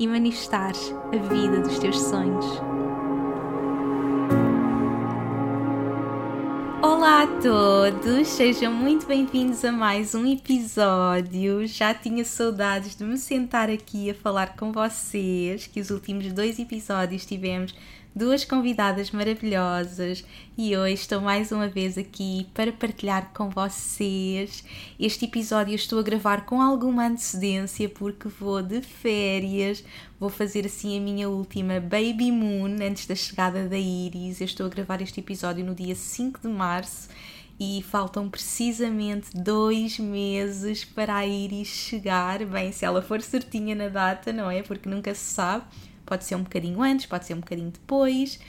e manifestares a vida dos teus sonhos. Olá a todos, sejam muito bem-vindos a mais um episódio. Já tinha saudades de me sentar aqui a falar com vocês, que os últimos dois episódios tivemos duas convidadas maravilhosas e hoje estou mais uma vez aqui para partilhar com vocês. Este episódio estou a gravar com alguma antecedência porque vou de férias, vou fazer assim a minha última Baby Moon antes da chegada da Iris. Eu estou a gravar este episódio no dia 5 de março e faltam precisamente dois meses para a Iris chegar. Bem, se ela for certinha na data, não é? Porque nunca se sabe Pode ser um bocadinho antes, pode ser um bocadinho depois,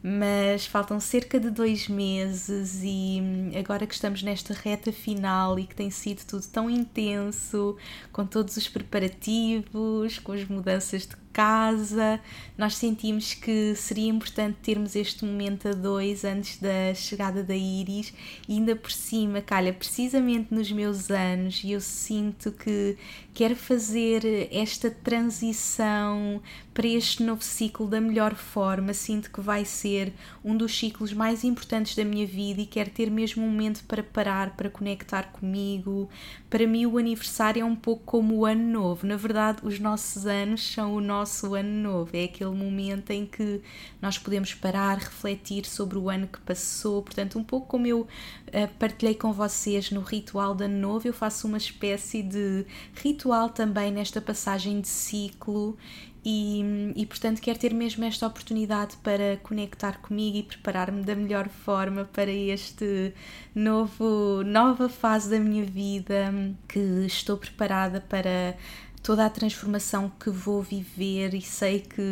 mas faltam cerca de dois meses e agora que estamos nesta reta final e que tem sido tudo tão intenso, com todos os preparativos, com as mudanças de casa, nós sentimos que seria importante termos este momento a dois antes da chegada da Iris e ainda por cima, calha, precisamente nos meus anos, e eu sinto que quero fazer esta transição para este novo ciclo da melhor forma. Sinto que vai ser um dos ciclos mais importantes da minha vida e quero ter mesmo um momento para parar, para conectar comigo. Para mim, o aniversário é um pouco como o ano novo. Na verdade, os nossos anos são o nosso ano novo. É aquele momento em que nós podemos parar, refletir sobre o ano que passou. Portanto, um pouco como eu uh, partilhei com vocês no ritual de ano novo, eu faço uma espécie de ritual também nesta passagem de ciclo. E, e, portanto quero ter mesmo esta oportunidade para conectar comigo e preparar-me da melhor forma para este novo nova fase da minha vida que estou preparada para toda a transformação que vou viver e sei que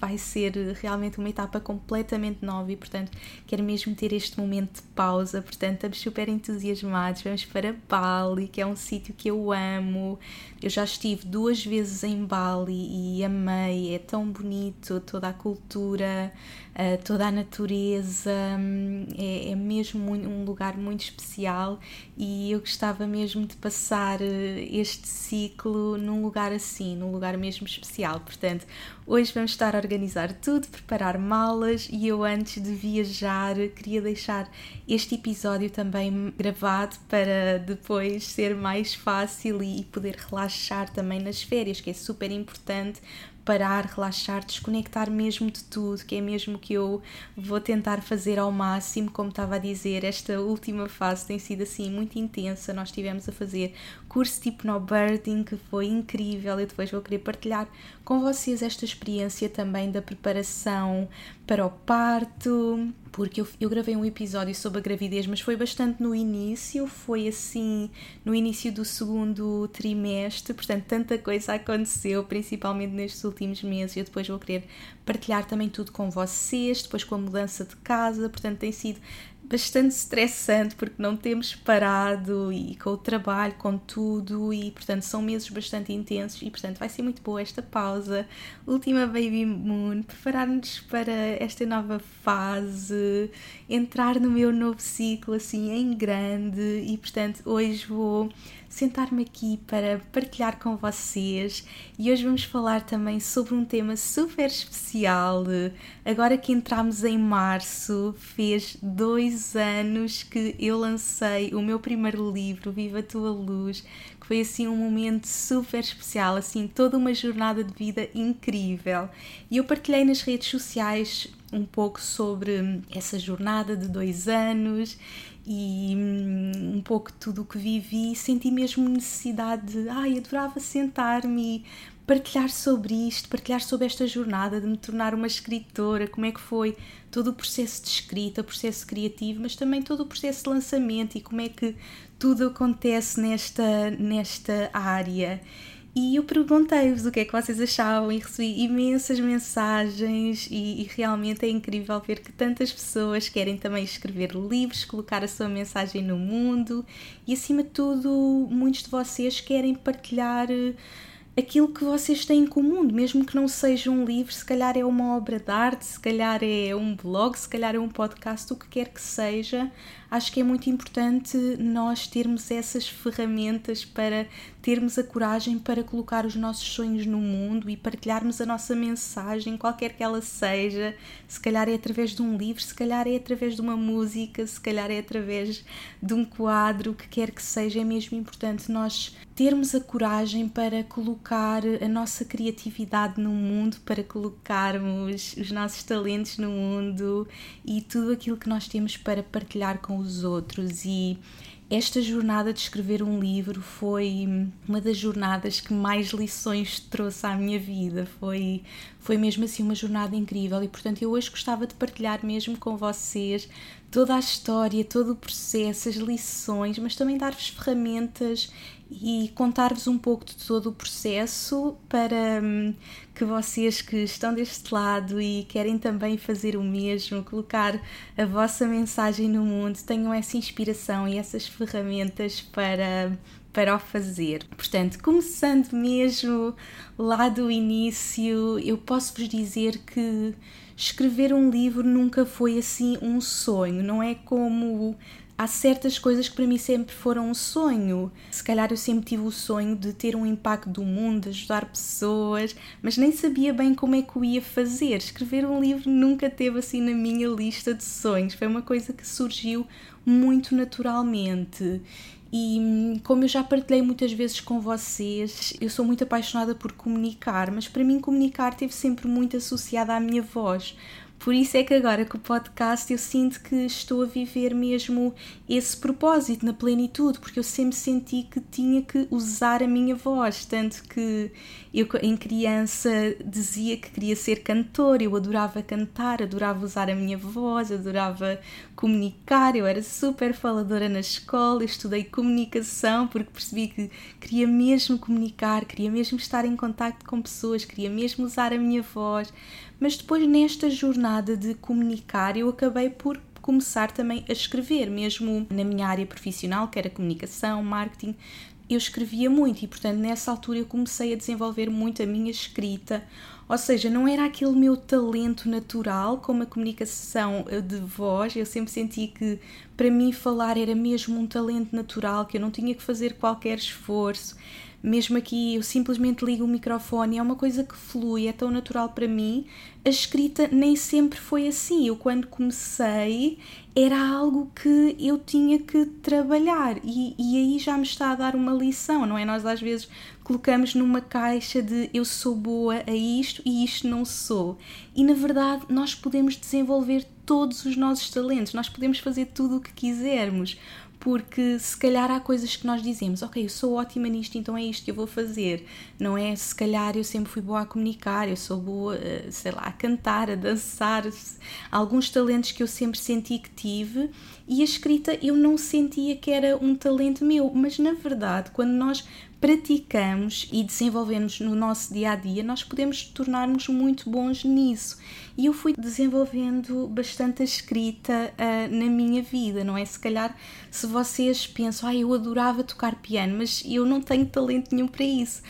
vai ser realmente uma etapa completamente nova e portanto quero mesmo ter este momento de pausa, portanto estamos super entusiasmados, vamos para Bali, que é um sítio que eu amo, eu já estive duas vezes em Bali e amei, é tão bonito, toda a cultura, eh, toda a natureza, hum, é, é mesmo um lugar muito especial. E eu gostava mesmo de passar eh, este ciclo num num lugar assim, num lugar mesmo especial. Portanto, hoje vamos estar a organizar tudo, preparar malas e eu antes de viajar queria deixar este episódio também gravado para depois ser mais fácil e poder relaxar também nas férias, que é super importante parar, relaxar, desconectar mesmo de tudo, que é mesmo que eu vou tentar fazer ao máximo, como estava a dizer, esta última fase tem sido assim muito intensa, nós tivemos a fazer curso tipo no birding, que foi incrível, eu depois vou querer partilhar com vocês esta experiência também da preparação para o parto, porque eu, eu, gravei um episódio sobre a gravidez, mas foi bastante no início, foi assim no início do segundo trimestre, portanto, tanta coisa aconteceu, principalmente nestes últimos meses. Eu depois vou querer partilhar também tudo com vocês, depois com a mudança de casa, portanto, tem sido bastante estressante porque não temos parado e com o trabalho, com tudo e portanto são meses bastante intensos e portanto vai ser muito boa esta pausa, última Baby Moon, preparar-nos para esta nova fase, entrar no meu novo ciclo assim em grande e portanto hoje vou sentar-me aqui para partilhar com vocês e hoje vamos falar também sobre um tema super especial. Agora que entramos em março, fez dois anos que eu lancei o meu primeiro livro, Viva a Tua Luz, que foi assim um momento super especial, assim toda uma jornada de vida incrível. E eu partilhei nas redes sociais um pouco sobre essa jornada de dois anos e hum, um pouco tudo o que vivi, senti mesmo necessidade de, ai, adorava sentar-me e partilhar sobre isto, partilhar sobre esta jornada de me tornar uma escritora, como é que foi todo o processo de escrita, processo criativo, mas também todo o processo de lançamento e como é que tudo acontece nesta, nesta área. E eu perguntei-vos o que é que vocês achavam e recebi imensas mensagens e, e, realmente é incrível ver que tantas pessoas querem também escrever livros, colocar a sua mensagem no mundo e acima de tudo muitos de vocês querem partilhar eh, aquilo que vocês têm em comum, mesmo que não seja um livro, se calhar é uma obra de arte, se calhar é um blog, se calhar é um podcast, o que quer que seja, acho que é muito importante nós termos essas ferramentas para termos a coragem para colocar os nossos sonhos no mundo e partilharmos a nossa mensagem, qualquer que ela seja. Se calhar é através de um livro, se calhar é através de uma música, se calhar é através de um quadro, o que quer que seja, é mesmo importante nós termos a coragem para colocar a nossa criatividade no mundo, para colocarmos os nossos talentos no mundo e tudo aquilo que nós temos para partilhar com os outros e esta jornada de escrever um livro foi uma das jornadas que mais lições trouxe à minha vida. Foi, foi mesmo assim uma jornada incrível e, portanto, eu hoje gostava de partilhar mesmo com vocês toda a história, todo o processo, as lições, mas também dar-vos ferramentas e contar-vos um pouco de todo o processo para hum, que vocês que estão deste lado e querem também fazer o mesmo, colocar a vossa mensagem no mundo, tenham essa inspiração e essas ferramentas para para o fazer. Portanto, começando mesmo lá do início, eu posso vos dizer que escrever um livro nunca foi assim um sonho, não é como há certas coisas que para mim sempre foram um sonho. Se calhar eu sempre tive o sonho de ter um impacto do mundo, ajudar pessoas, mas nem sabia bem como é que o ia fazer. Escrever um livro nunca teve assim na minha lista de sonhos. Foi uma coisa que surgiu muito naturalmente. E como eu já partilhei muitas vezes com vocês, eu sou muito apaixonada por comunicar, mas para mim comunicar teve sempre muito associada à minha voz. Por isso é que agora com o podcast eu sinto que estou a viver mesmo esse propósito na plenitude, porque eu sempre senti que tinha que usar a minha voz, tanto que eu em criança dizia que queria ser cantor, eu adorava cantar, adorava usar a minha voz, adorava comunicar, eu era super faladora na escola, estudei comunicação porque percebi que queria mesmo comunicar, queria mesmo estar em contato com pessoas, queria mesmo usar a minha voz mas depois, nesta jornada de comunicar, eu acabei por começar também a escrever, mesmo na minha área profissional, que era comunicação, marketing. Eu escrevia muito e, portanto, nessa altura eu comecei a desenvolver muito a minha escrita. Ou seja, não era aquele meu talento natural como a comunicação eh, de voz. Eu sempre senti que para mim falar era mesmo um talento natural, que eu não tinha que fazer qualquer esforço mesmo aqui eu simplesmente ligo o microfone, é uma coisa que flui, é tão natural para mim. A escrita nem sempre foi assim. Eu, quando comecei, era algo que eu tinha que trabalhar e, e aí já me está a dar uma lição, não é? Nós às vezes colocamos numa caixa de eu sou boa a isto e isto não sou. E na verdade, nós podemos desenvolver todos os nossos talentos, nós podemos fazer tudo o que quisermos porque se calhar há coisas que nós dizemos, ok, eu sou ótima nisto, então é isto que eu vou fazer. Não é se calhar eu sempre fui boa a comunicar, eu sou boa, eh, sei lá, a cantar, a dançar, alguns talentos que eu sempre senti que tive e a escrita eu não sentia que era um talento meu, mas na verdade, quando nós praticamos e desenvolvemos no nosso dia a dia, nós podemos tornar-nos muito bons nisso. E eu fui desenvolvendo bastante a escrita uh, na minha vida, não é? Se calhar, se vocês pensam, ah, eu adorava tocar piano, mas eu não tenho talento nenhum para isso.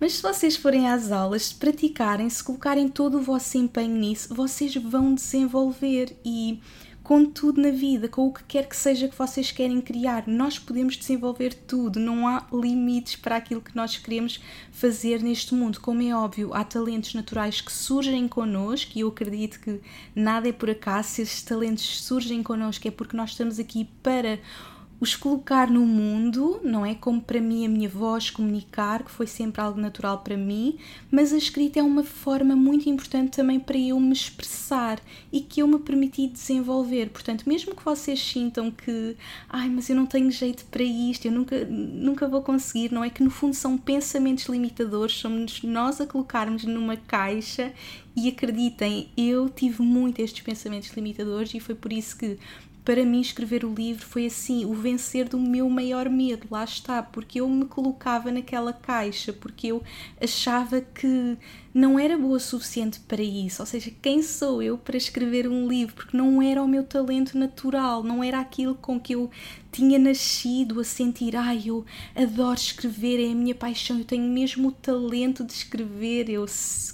Mas se vocês forem às aulas, se praticarem, se colocarem todo o vosso empenho nisso, vocês vão desenvolver e com tudo na vida, com o que quer que seja que vocês querem criar. Nós podemos desenvolver tudo, não há limites para aquilo que nós queremos fazer neste mundo. Como é óbvio, há talentos naturais que surgem connosco e eu acredito que nada é por acaso. Se esses talentos surgem connosco é porque nós estamos aqui para os colocar no mundo, não é? Como para mim a minha voz comunicar, que foi sempre algo natural para mim, mas a escrita é uma forma muito importante também para eu me expressar e que eu me permiti desenvolver. Portanto, mesmo que vocês sintam que, ai, mas eu não tenho jeito para isto, eu nunca, nunca vou conseguir, não é? Que no fundo são pensamentos limitadores, somos nós a colocarmos numa caixa e acreditem, eu tive muito estes pensamentos limitadores e foi por isso que para mim escrever o livro foi assim, o vencer do meu maior medo, lá está, porque eu me colocava naquela caixa, porque eu achava que não era boa o suficiente para isso, ou seja, quem sou eu para escrever um livro? Porque não era o meu talento natural, não era aquilo com que eu tinha nascido a sentir, ai, eu adoro escrever, é a minha paixão, eu tenho mesmo o talento de escrever, eu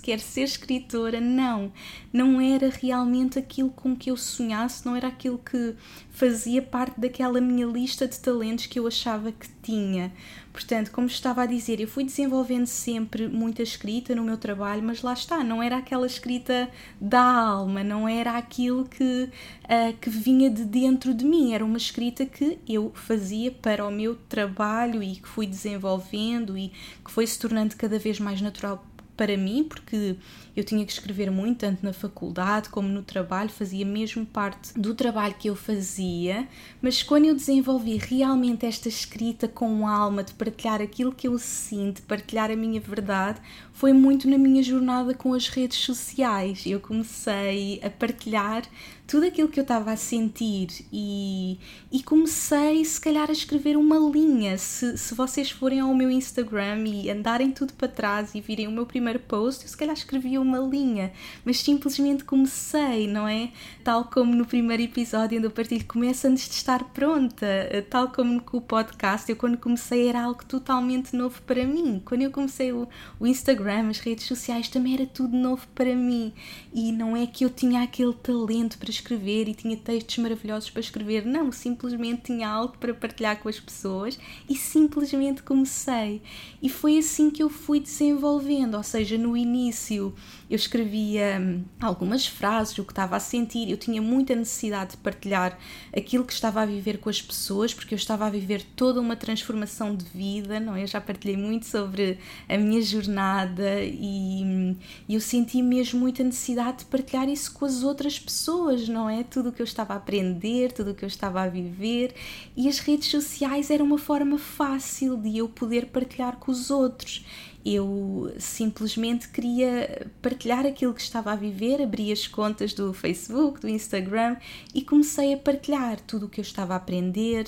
quero ser escritora. Não, não era realmente aquilo com que eu sonhasse, não era aquilo que fazia parte daquela minha lista de talentos que eu achava que tinha. Portanto, como estava a dizer, eu fui desenvolvendo sempre muita escrita no meu trabalho, mas lá está, não era aquela escrita da alma, não era aquilo que, uh, que vinha de dentro de mim, era uma escrita que eu fazia para o meu trabalho e que fui desenvolvendo e que foi se tornando cada vez mais natural para mim, porque eu tinha que escrever muito, tanto na faculdade como no trabalho, fazia mesmo parte do trabalho que eu fazia, mas quando eu desenvolvi realmente esta escrita com alma, de partilhar aquilo que eu sinto, partilhar a minha verdade, foi muito na minha jornada com as redes sociais. Eu comecei a partilhar tudo aquilo que eu estava a sentir e, e comecei, se calhar, a escrever uma linha. Se, se vocês forem ao meu Instagram e andarem tudo para trás e virem o meu primeiro post, eu se calhar escrevia uma linha, mas simplesmente comecei, não é? Tal como no primeiro episódio onde eu partilho, começa antes de estar pronta, tal como com o podcast, eu quando comecei era algo totalmente novo para mim. Quando eu comecei o, o Instagram, as redes sociais, também era tudo novo para mim e não é que eu tinha aquele talento para escrever e tinha textos maravilhosos para escrever, não, simplesmente tinha algo para partilhar com as pessoas e simplesmente comecei. E foi assim que eu fui desenvolvendo, ou seja, no início eu escrevia hum, algumas frases, o que estava a sentir, eu tinha muita necessidade de partilhar aquilo que estava a viver com as pessoas, porque eu estava a viver toda uma transformação de vida, não é? Eu já partilhei muito sobre a minha jornada e, hum, e eu senti mesmo muita necessidade de partilhar isso com as outras pessoas, não é? Tudo o que eu estava a aprender, tudo o que eu estava a viver. E as redes sociais eram uma forma fácil de eu poder partilhar com os outros. Eu simplesmente queria partilhar aquilo que estava a viver, abri as contas do Facebook, do Instagram e comecei a partilhar tudo o que eu estava a aprender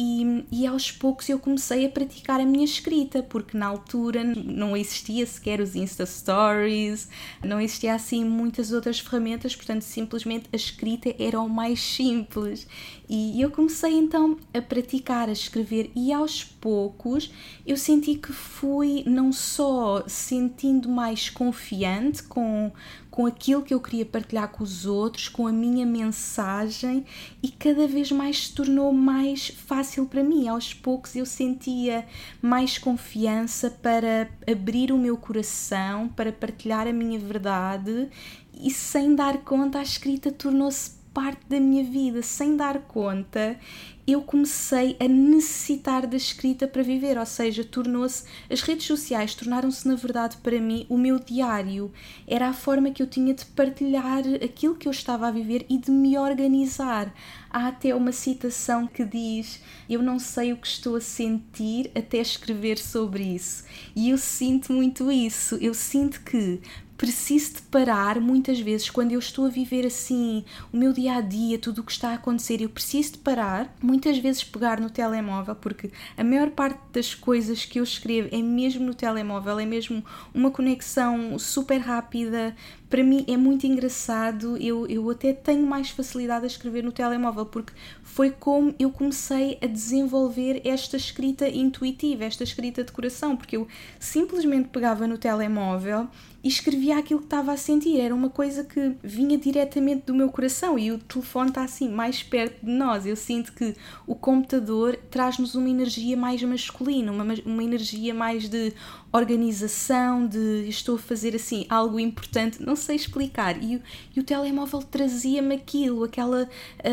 e, e, aos poucos eu comecei a praticar a minha escrita, porque na altura não existia sequer os Insta Stories, não existia assim muitas outras ferramentas, portanto, simplesmente a escrita era o mais simples. E eu comecei então a praticar, a escrever, e aos poucos eu senti que fui não só sentindo mais confiante com, com aquilo que eu queria partilhar com os outros, com a minha mensagem, e cada vez mais se tornou mais fácil para mim. Aos poucos eu sentia mais confiança para abrir o meu coração, para partilhar a minha verdade, e sem dar conta, a escrita tornou-se parte da minha vida, sem dar conta, eu comecei a necessitar da escrita para viver, ou seja, tornou-se as redes sociais tornaram-se na verdade para mim o meu diário. Era a forma que eu tinha de partilhar aquilo que eu estava a viver e de me organizar. Há até uma citação que diz: "Eu não sei o que estou a sentir até escrever sobre isso". E eu sinto muito isso. Eu sinto que preciso de parar muitas vezes quando eu estou a viver assim o meu dia a dia, tudo o que está a acontecer, eu preciso de parar, muitas vezes pegar no telemóvel, porque a maior parte das coisas que eu escrevo é mesmo no telemóvel, é mesmo uma conexão super rápida, para mim é muito engraçado. Eu, eu até tenho mais facilidade a escrever no telemóvel, porque foi como eu comecei a desenvolver esta escrita intuitiva, esta escrita de coração, porque eu simplesmente pegava no telemóvel e escrevia aquilo que estava a sentir. Era uma coisa que vinha diretamente do meu coração e o telefone está assim mais perto de nós. Eu sinto que o computador traz-nos uma energia mais masculina, uma, uma energia mais de organização, de estou a fazer assim algo importante, não sei explicar. E, e o telemóvel trazia-me aquilo, aquela,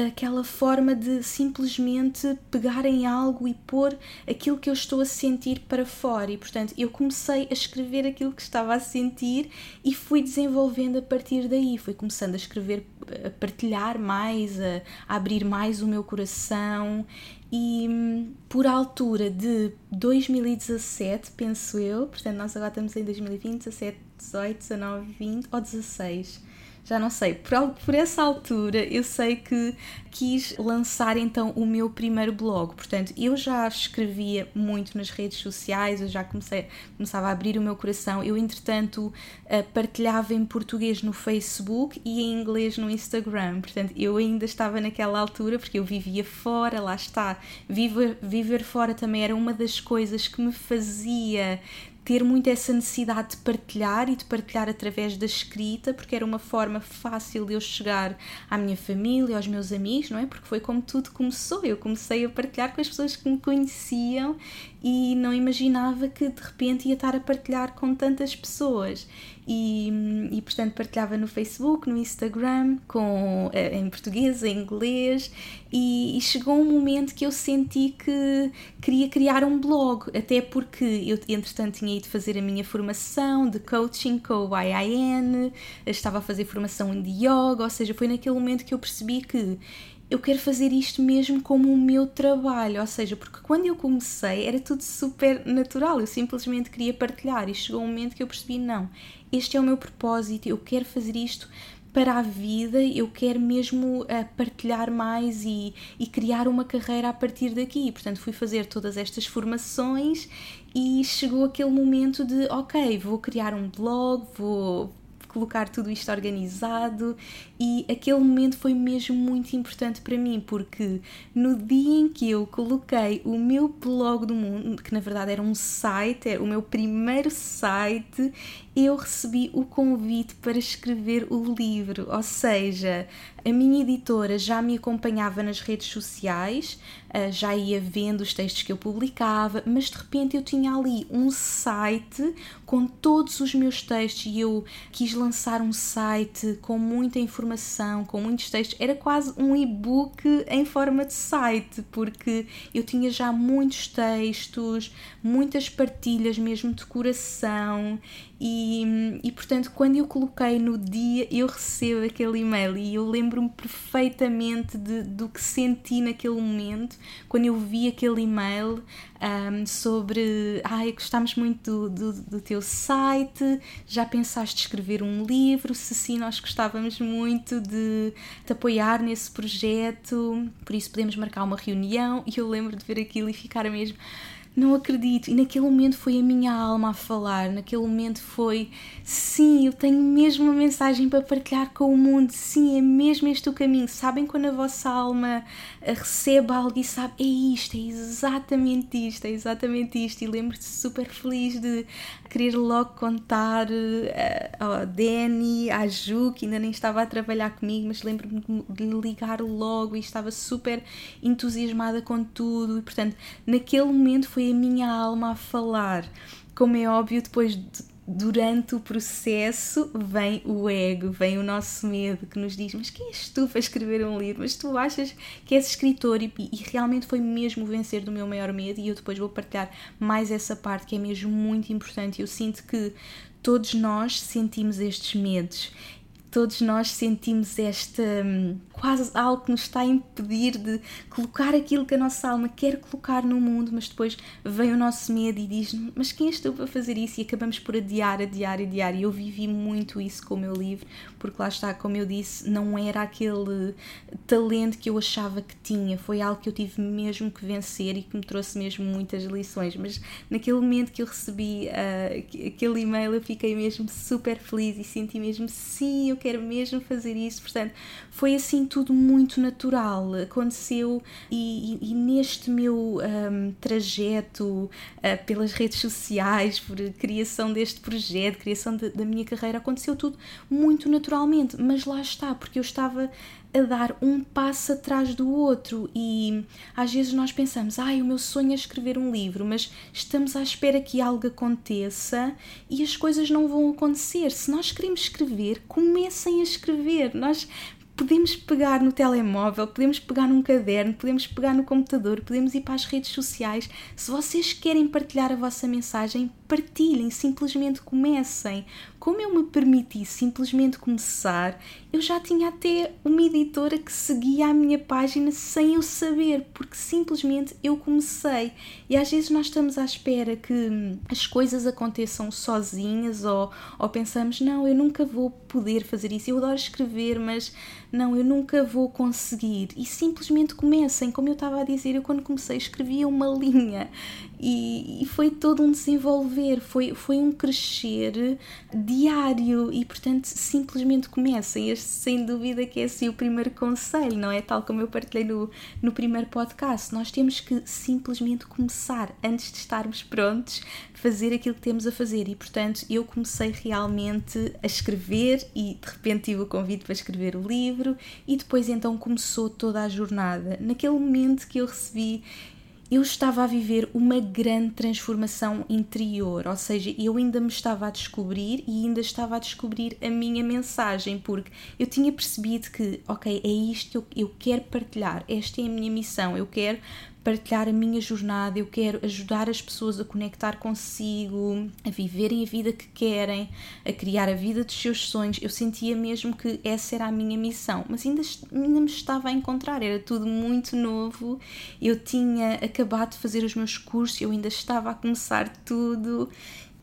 aquela forma de simplesmente pegar em algo e pôr aquilo que eu estou a sentir para fora. E portanto, eu comecei a escrever aquilo que estava a sentir e fui desenvolvendo a partir daí. Fui começando a escrever, a partilhar mais, a, a abrir mais o meu coração e hum, por altura de 2017, penso eu, portanto nós agora estamos em 2020, 17, 18, 19, 20 ou 16, já não sei, por, por essa altura eu sei que quis lançar então o meu primeiro blog. Portanto, eu já escrevia muito nas redes sociais, eu já comecei, começava a abrir o meu coração. Eu, entretanto, eh, partilhava em português no Facebook e em inglês no Instagram. Portanto, eu ainda estava naquela altura, porque eu vivia fora, lá está. Viver, viver fora também era uma das coisas que me fazia ter muito essa necessidade de partilhar e de partilhar através da escrita, porque era uma forma fácil de eu chegar à minha família, aos meus amigos, não é? Porque foi como tudo começou. Eu comecei a partilhar com as pessoas que me conheciam e não imaginava que de repente ia estar a partilhar com tantas pessoas. E, e portanto partilhava no Facebook, no Instagram, com, eh, em português, em inglês, e, e, chegou um momento que eu senti que queria criar um blog, até porque eu entretanto tinha ido fazer a minha formação de coaching com o IIN, estava a fazer formação de yoga, ou seja, foi naquele momento que eu percebi que eu quero fazer isto mesmo como o meu trabalho, ou seja, porque quando eu comecei era tudo super natural, eu simplesmente queria partilhar. E chegou um momento que eu percebi: não, este é o meu propósito, eu quero fazer isto para a vida, eu quero mesmo uh, partilhar mais e, e criar uma carreira a partir daqui. Portanto, fui fazer todas estas formações e chegou aquele momento de: ok, vou criar um blog, vou colocar tudo isto organizado. E aquele momento foi mesmo muito importante para mim porque no dia em que eu coloquei o meu blog do mundo, que na verdade era um site, era o meu primeiro site, eu recebi o convite para escrever o livro, ou seja, a minha editora já me acompanhava nas redes sociais, eh, já ia vendo os textos que eu publicava, mas de repente eu tinha ali um site com todos os meus textos e eu quis lançar um site com muita informação, com muitos textos. Era quase um e-book em forma de site, porque eu tinha já muitos textos, muitas partilhas mesmo de coração e, e portanto, quando eu coloquei no dia, eu recebo aquele e-mail e eu lembro-me perfeitamente de, do que senti naquele momento, quando eu vi aquele e-mail um, sobre ai, gostamos muito do, do, do, teu site, já pensaste escrever um livro? Se sim, nós gostávamos muito de te apoiar nesse projeto, por isso podemos marcar uma reunião. E eu lembro de ver aquilo e ficar mesmo não acredito. E naquele momento foi a minha alma a falar, naquele momento foi sim, eu tenho mesmo uma mensagem para partilhar com o mundo, sim, é mesmo este o caminho. Sabem quando a vossa alma eh, recebe algo e sabe, é isto, é exatamente isto, é exatamente isto. E lembro-te super feliz de querer logo contar uh, ao Danny, à Ju, que ainda nem estava a trabalhar comigo, mas lembro-me de ligar logo e estava super entusiasmada com tudo. E portanto, naquele momento foi a minha alma a falar. Como é óbvio, depois de durante o processo vem o ego, vem o nosso medo que nos diz: Mas quem és tu para escrever um livro? Mas tu achas que és escritor? E, e, realmente foi mesmo vencer do meu maior medo. E eu depois vou partilhar mais essa parte que é mesmo muito importante. Eu sinto que todos nós sentimos estes medos todos nós sentimos esta hum, quase algo que nos está a impedir de colocar aquilo que a nossa alma quer colocar no mundo, mas depois vem o nosso medo e diz: Mas quem és tu para fazer isso? E acabamos por adiar, adiar, adiar. E eu vivi muito isso com o meu livro, porque lá está, como eu disse, não era aquele talento que eu achava que tinha, foi algo que eu tive mesmo que vencer e que me trouxe mesmo muitas lições. Mas naquele momento que eu recebi uh, aquele e-mail, eu fiquei mesmo super feliz e senti mesmo: sim, eu quero mesmo fazer isso. Portanto, foi assim tudo muito natural. Aconteceu e, e, e neste meu um, trajeto uh, pelas redes sociais, por criação deste projeto, criação de, da minha carreira, aconteceu tudo muito naturalmente. Mas lá está, porque eu estava a dar um passo atrás do outro e às vezes nós pensamos, ai, o meu sonho é escrever um livro, mas estamos à espera que algo aconteça e as coisas não vão acontecer. Se nós queremos escrever, comecem a escrever. Nós podemos pegar no telemóvel, podemos pegar num caderno, podemos pegar no computador, podemos ir para as redes sociais. Se vocês querem partilhar a vossa mensagem, partilhem, simplesmente comecem. Como eu me permiti simplesmente começar, eu já tinha até uma editora que seguia a minha página sem eu saber, porque simplesmente eu comecei. E às vezes nós estamos à espera que as coisas aconteçam sozinhas ou, ou pensamos, não, eu nunca vou poder fazer isso. Eu adoro escrever, mas não, eu nunca vou conseguir. E simplesmente comecem. Como eu estava a dizer, eu quando comecei escrevia uma linha e, e, foi todo um desenvolver, foi, foi um crescer diário e, portanto, simplesmente comecem. Este, sem dúvida, que é assim o primeiro conselho, não é? Tal como eu partilhei no, no primeiro podcast. Nós temos que simplesmente começar antes de estarmos prontos, fazer aquilo que temos a fazer. E, portanto, eu comecei realmente a escrever e, de repente, tive o convite para escrever o livro e depois, então, começou toda a jornada. Naquele momento que eu recebi eu estava a viver uma grande transformação interior, ou seja, eu ainda me estava a descobrir e ainda estava a descobrir a minha mensagem, porque eu tinha percebido que, ok, é isto que eu, quero partilhar, esta é a minha missão, eu quero partilhar a minha jornada, eu quero ajudar as pessoas a conectar consigo, a viverem a vida que querem, a criar a vida dos seus sonhos. Eu sentia mesmo que essa era a minha missão, mas ainda, ainda me estava a encontrar, era tudo muito novo. Eu tinha acabado de fazer os meus cursos, eu ainda estava a começar tudo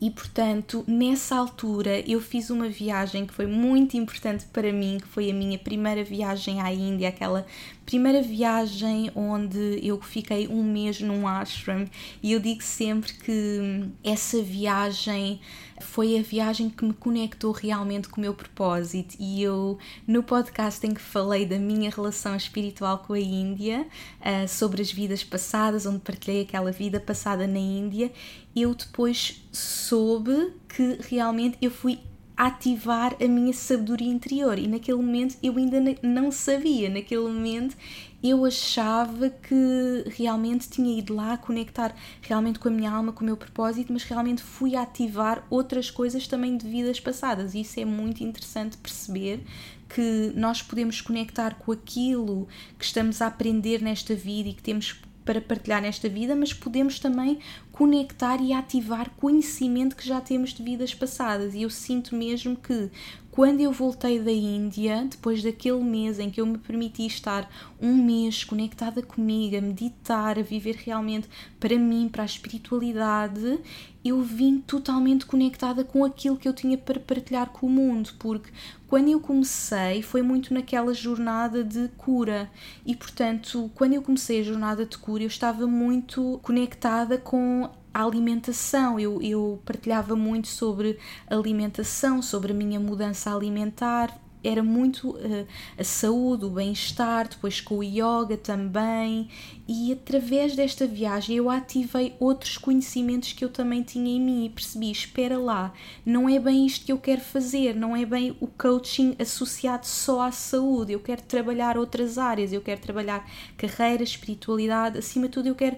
e portanto, nessa altura eu fiz uma viagem que foi muito importante para mim, que foi a minha primeira viagem à Índia, aquela primeira viagem onde eu fiquei um mês num ashram e eu digo sempre que essa viagem foi a viagem que me conectou realmente com o meu propósito. E eu no podcast em que falei da minha relação espiritual com a Índia, uh, sobre as vidas passadas, onde partilhei aquela vida passada na Índia, eu depois soube que realmente eu fui ativar a minha sabedoria interior. E naquele momento eu ainda não sabia, naquele momento eu achava que realmente tinha ido lá conectar realmente com a minha alma, com o meu propósito, mas realmente fui ativar outras coisas também de vidas passadas. E isso é muito interessante perceber que nós podemos conectar com aquilo que estamos a aprender nesta vida e que temos para partilhar nesta vida, mas podemos também conectar e ativar conhecimento que já temos de vidas passadas. E eu sinto mesmo que quando eu voltei da Índia, depois daquele mês em que eu me permiti estar um mês conectada comigo, a meditar, a viver realmente para mim, para a espiritualidade, eu vim totalmente conectada com aquilo que eu tinha para partilhar com o mundo, porque quando eu comecei foi muito naquela jornada de cura. E, portanto, quando eu comecei a jornada de cura, eu estava muito conectada com a alimentação. Eu, eu partilhava muito sobre alimentação, sobre a minha mudança alimentar. Era muito uh, a saúde, o bem-estar, depois com o yoga também. E através desta viagem eu ativei outros conhecimentos que eu também tinha em mim e percebi: espera lá, não é bem isto que eu quero fazer, não é bem o coaching associado só à saúde. Eu quero trabalhar outras áreas, eu quero trabalhar carreira, espiritualidade, acima de tudo, eu quero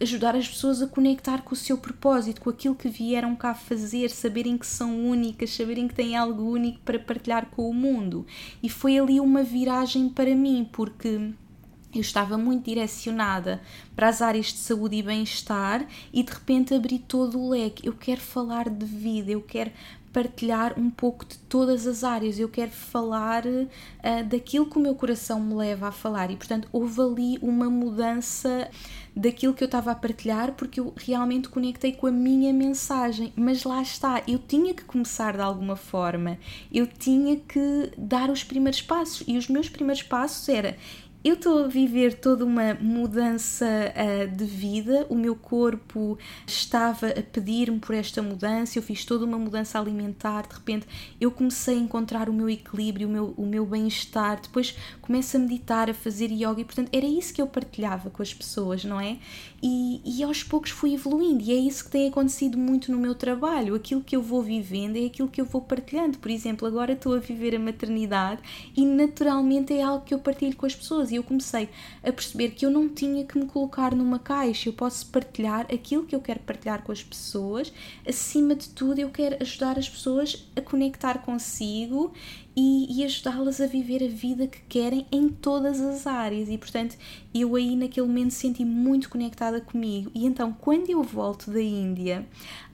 ajudar as pessoas a conectar com o seu propósito, com aquilo que vieram cá fazer, saberem que são únicas, saberem que têm algo único para partilhar com o mundo. E foi ali uma viragem para mim, porque eu estava muito direcionada para as áreas de saúde e bem-estar e de repente abri todo o leque. Eu quero falar de vida, eu quero partilhar um pouco de todas as áreas, eu quero falar uh, daquilo que o meu coração me leva a falar. E, portanto, houve ali uma mudança daquilo que eu estava a partilhar porque eu realmente conectei com a minha mensagem. Mas lá está, eu tinha que começar de alguma forma, eu tinha que dar os primeiros passos. E os meus primeiros passos era eu estou a viver toda uma mudança uh, de vida, o meu corpo estava a pedir-me por esta mudança, eu fiz toda uma mudança alimentar, de repente eu comecei a encontrar o meu equilíbrio, o meu, o meu bem-estar, depois começo a meditar, a fazer yoga. E portanto era isso que eu partilhava com as pessoas, não é? E, e aos poucos fui evoluindo. E é isso que tem acontecido muito no meu trabalho, aquilo que eu vou vivendo é aquilo que eu vou partilhando, por exemplo, agora estou a viver a maternidade e naturalmente é algo que eu partilho com as pessoas e eu comecei a perceber que eu não tinha que me colocar numa caixa, eu posso partilhar aquilo que eu quero partilhar com as pessoas, acima de tudo, eu quero ajudar as pessoas a conectar consigo e, e ajudá-las a viver a vida que querem em todas as áreas. E portanto, eu aí naquele momento senti muito conectada comigo. E então, quando eu volto da Índia,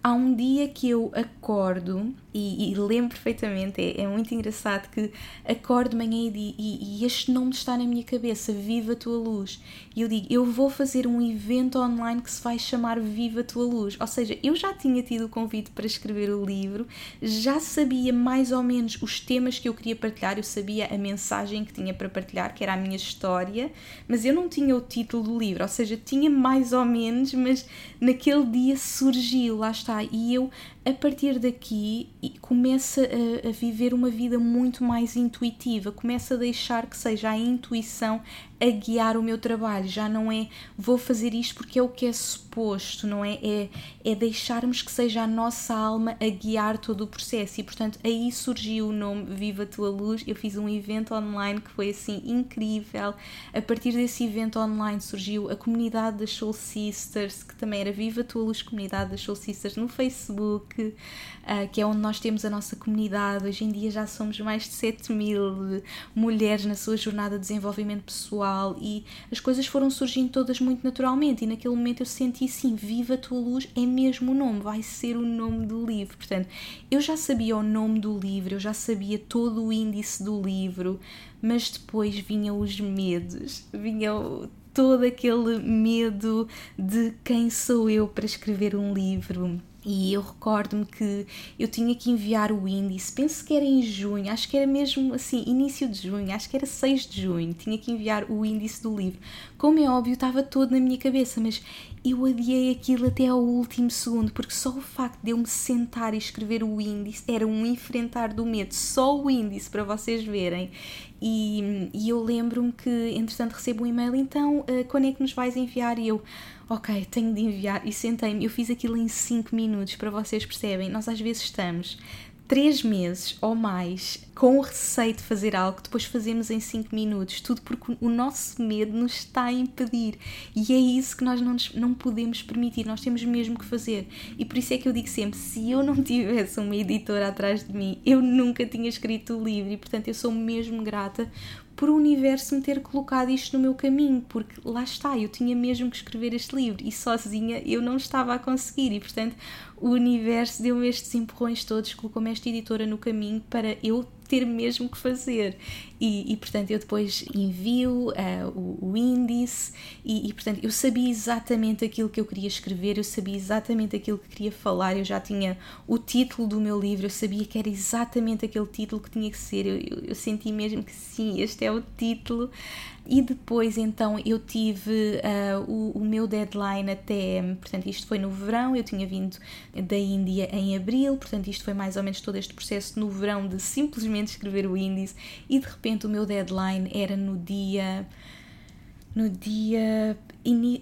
há um dia que eu acordo e, e lembro perfeitamente, é, é, muito engraçado que acordo de manhã e, e, e, este nome está na minha cabeça, Viva a Tua Luz. E eu digo, eu vou fazer um evento online que se vai chamar Viva a Tua Luz. Ou seja, eu já tinha tido o convite para escrever o livro, já sabia mais ou menos os temas que eu queria partilhar, eu sabia a mensagem que tinha para partilhar, que era a minha história, mas eu não tinha o título do livro, ou seja, tinha mais ou menos, mas naquele dia surgiu, lá está, e eu a partir daqui começa a, a, viver uma vida muito mais intuitiva, começa a deixar que seja a intuição a guiar o meu trabalho, já não é vou fazer isto porque é o que é suposto, não é? É, é deixarmos que seja a nossa alma a guiar todo o processo. E portanto aí surgiu o nome Viva a Tua Luz, eu fiz um evento online que foi assim incrível, a partir desse evento online surgiu a comunidade das Soul Sisters, que também era Viva a Tua Luz Comunidade das Soul Sisters no Facebook, que, uh, que é onde nós temos a nossa comunidade. Hoje em dia já somos mais de 7 mil mulheres na sua jornada de desenvolvimento pessoal e as coisas foram surgindo todas muito naturalmente. E naquele momento eu senti sim, Viva a Tua Luz é mesmo o nome, vai ser o nome do livro. Portanto, eu já sabia o nome do livro, eu já sabia todo o índice do livro, mas depois vinham os medos, vinha todo aquele medo de quem sou eu para escrever um livro e eu recordo-me que eu tinha que enviar o índice, penso que era em junho, acho que era mesmo assim, início de junho, acho que era 6 de junho, tinha que enviar o índice do livro. Como é óbvio, estava todo na minha cabeça, mas eu adiei aquilo até ao último segundo, porque só o facto de eu me sentar e escrever o índice era um enfrentar do medo, só o índice para vocês verem. E, e eu lembro-me que, entretanto, recebo um e-mail, então, uh, quando é que nos vais enviar? E eu ok, tenho de enviar. E sentei-me, eu fiz aquilo em 5 minutos, para vocês percebem. Nós às vezes estamos 3 meses ou mais com o receio de fazer algo que depois fazemos em 5 minutos, tudo porque o nosso medo nos está a impedir. E é isso que nós não, nos, não podemos permitir, nós temos mesmo que fazer. E por isso é que eu digo sempre: se eu não tivesse uma editora atrás de mim, eu nunca tinha escrito o livro. E portanto, eu sou mesmo grata por o universo me ter colocado isto no meu caminho, porque lá está, eu tinha mesmo que escrever este livro e sozinha eu não estava a conseguir, e portanto o universo deu-me estes empurrões todos, colocou-me esta editora no caminho para eu ter mesmo que fazer. E, e portanto, eu depois envio uh, o, o, índice e, e, portanto, eu sabia exatamente aquilo que eu queria escrever, eu sabia exatamente aquilo que queria falar, eu já tinha o título do meu livro, eu sabia que era exatamente aquele título que tinha que ser, eu, eu, eu senti mesmo que sim, este é o título. E depois, então, eu tive uh, o, o, meu deadline até. Portanto, isto foi no verão, eu tinha vindo da Índia em abril, portanto, isto foi mais ou menos todo este processo no verão de simplesmente escrever o índice, e de repente o meu deadline era no dia. No dia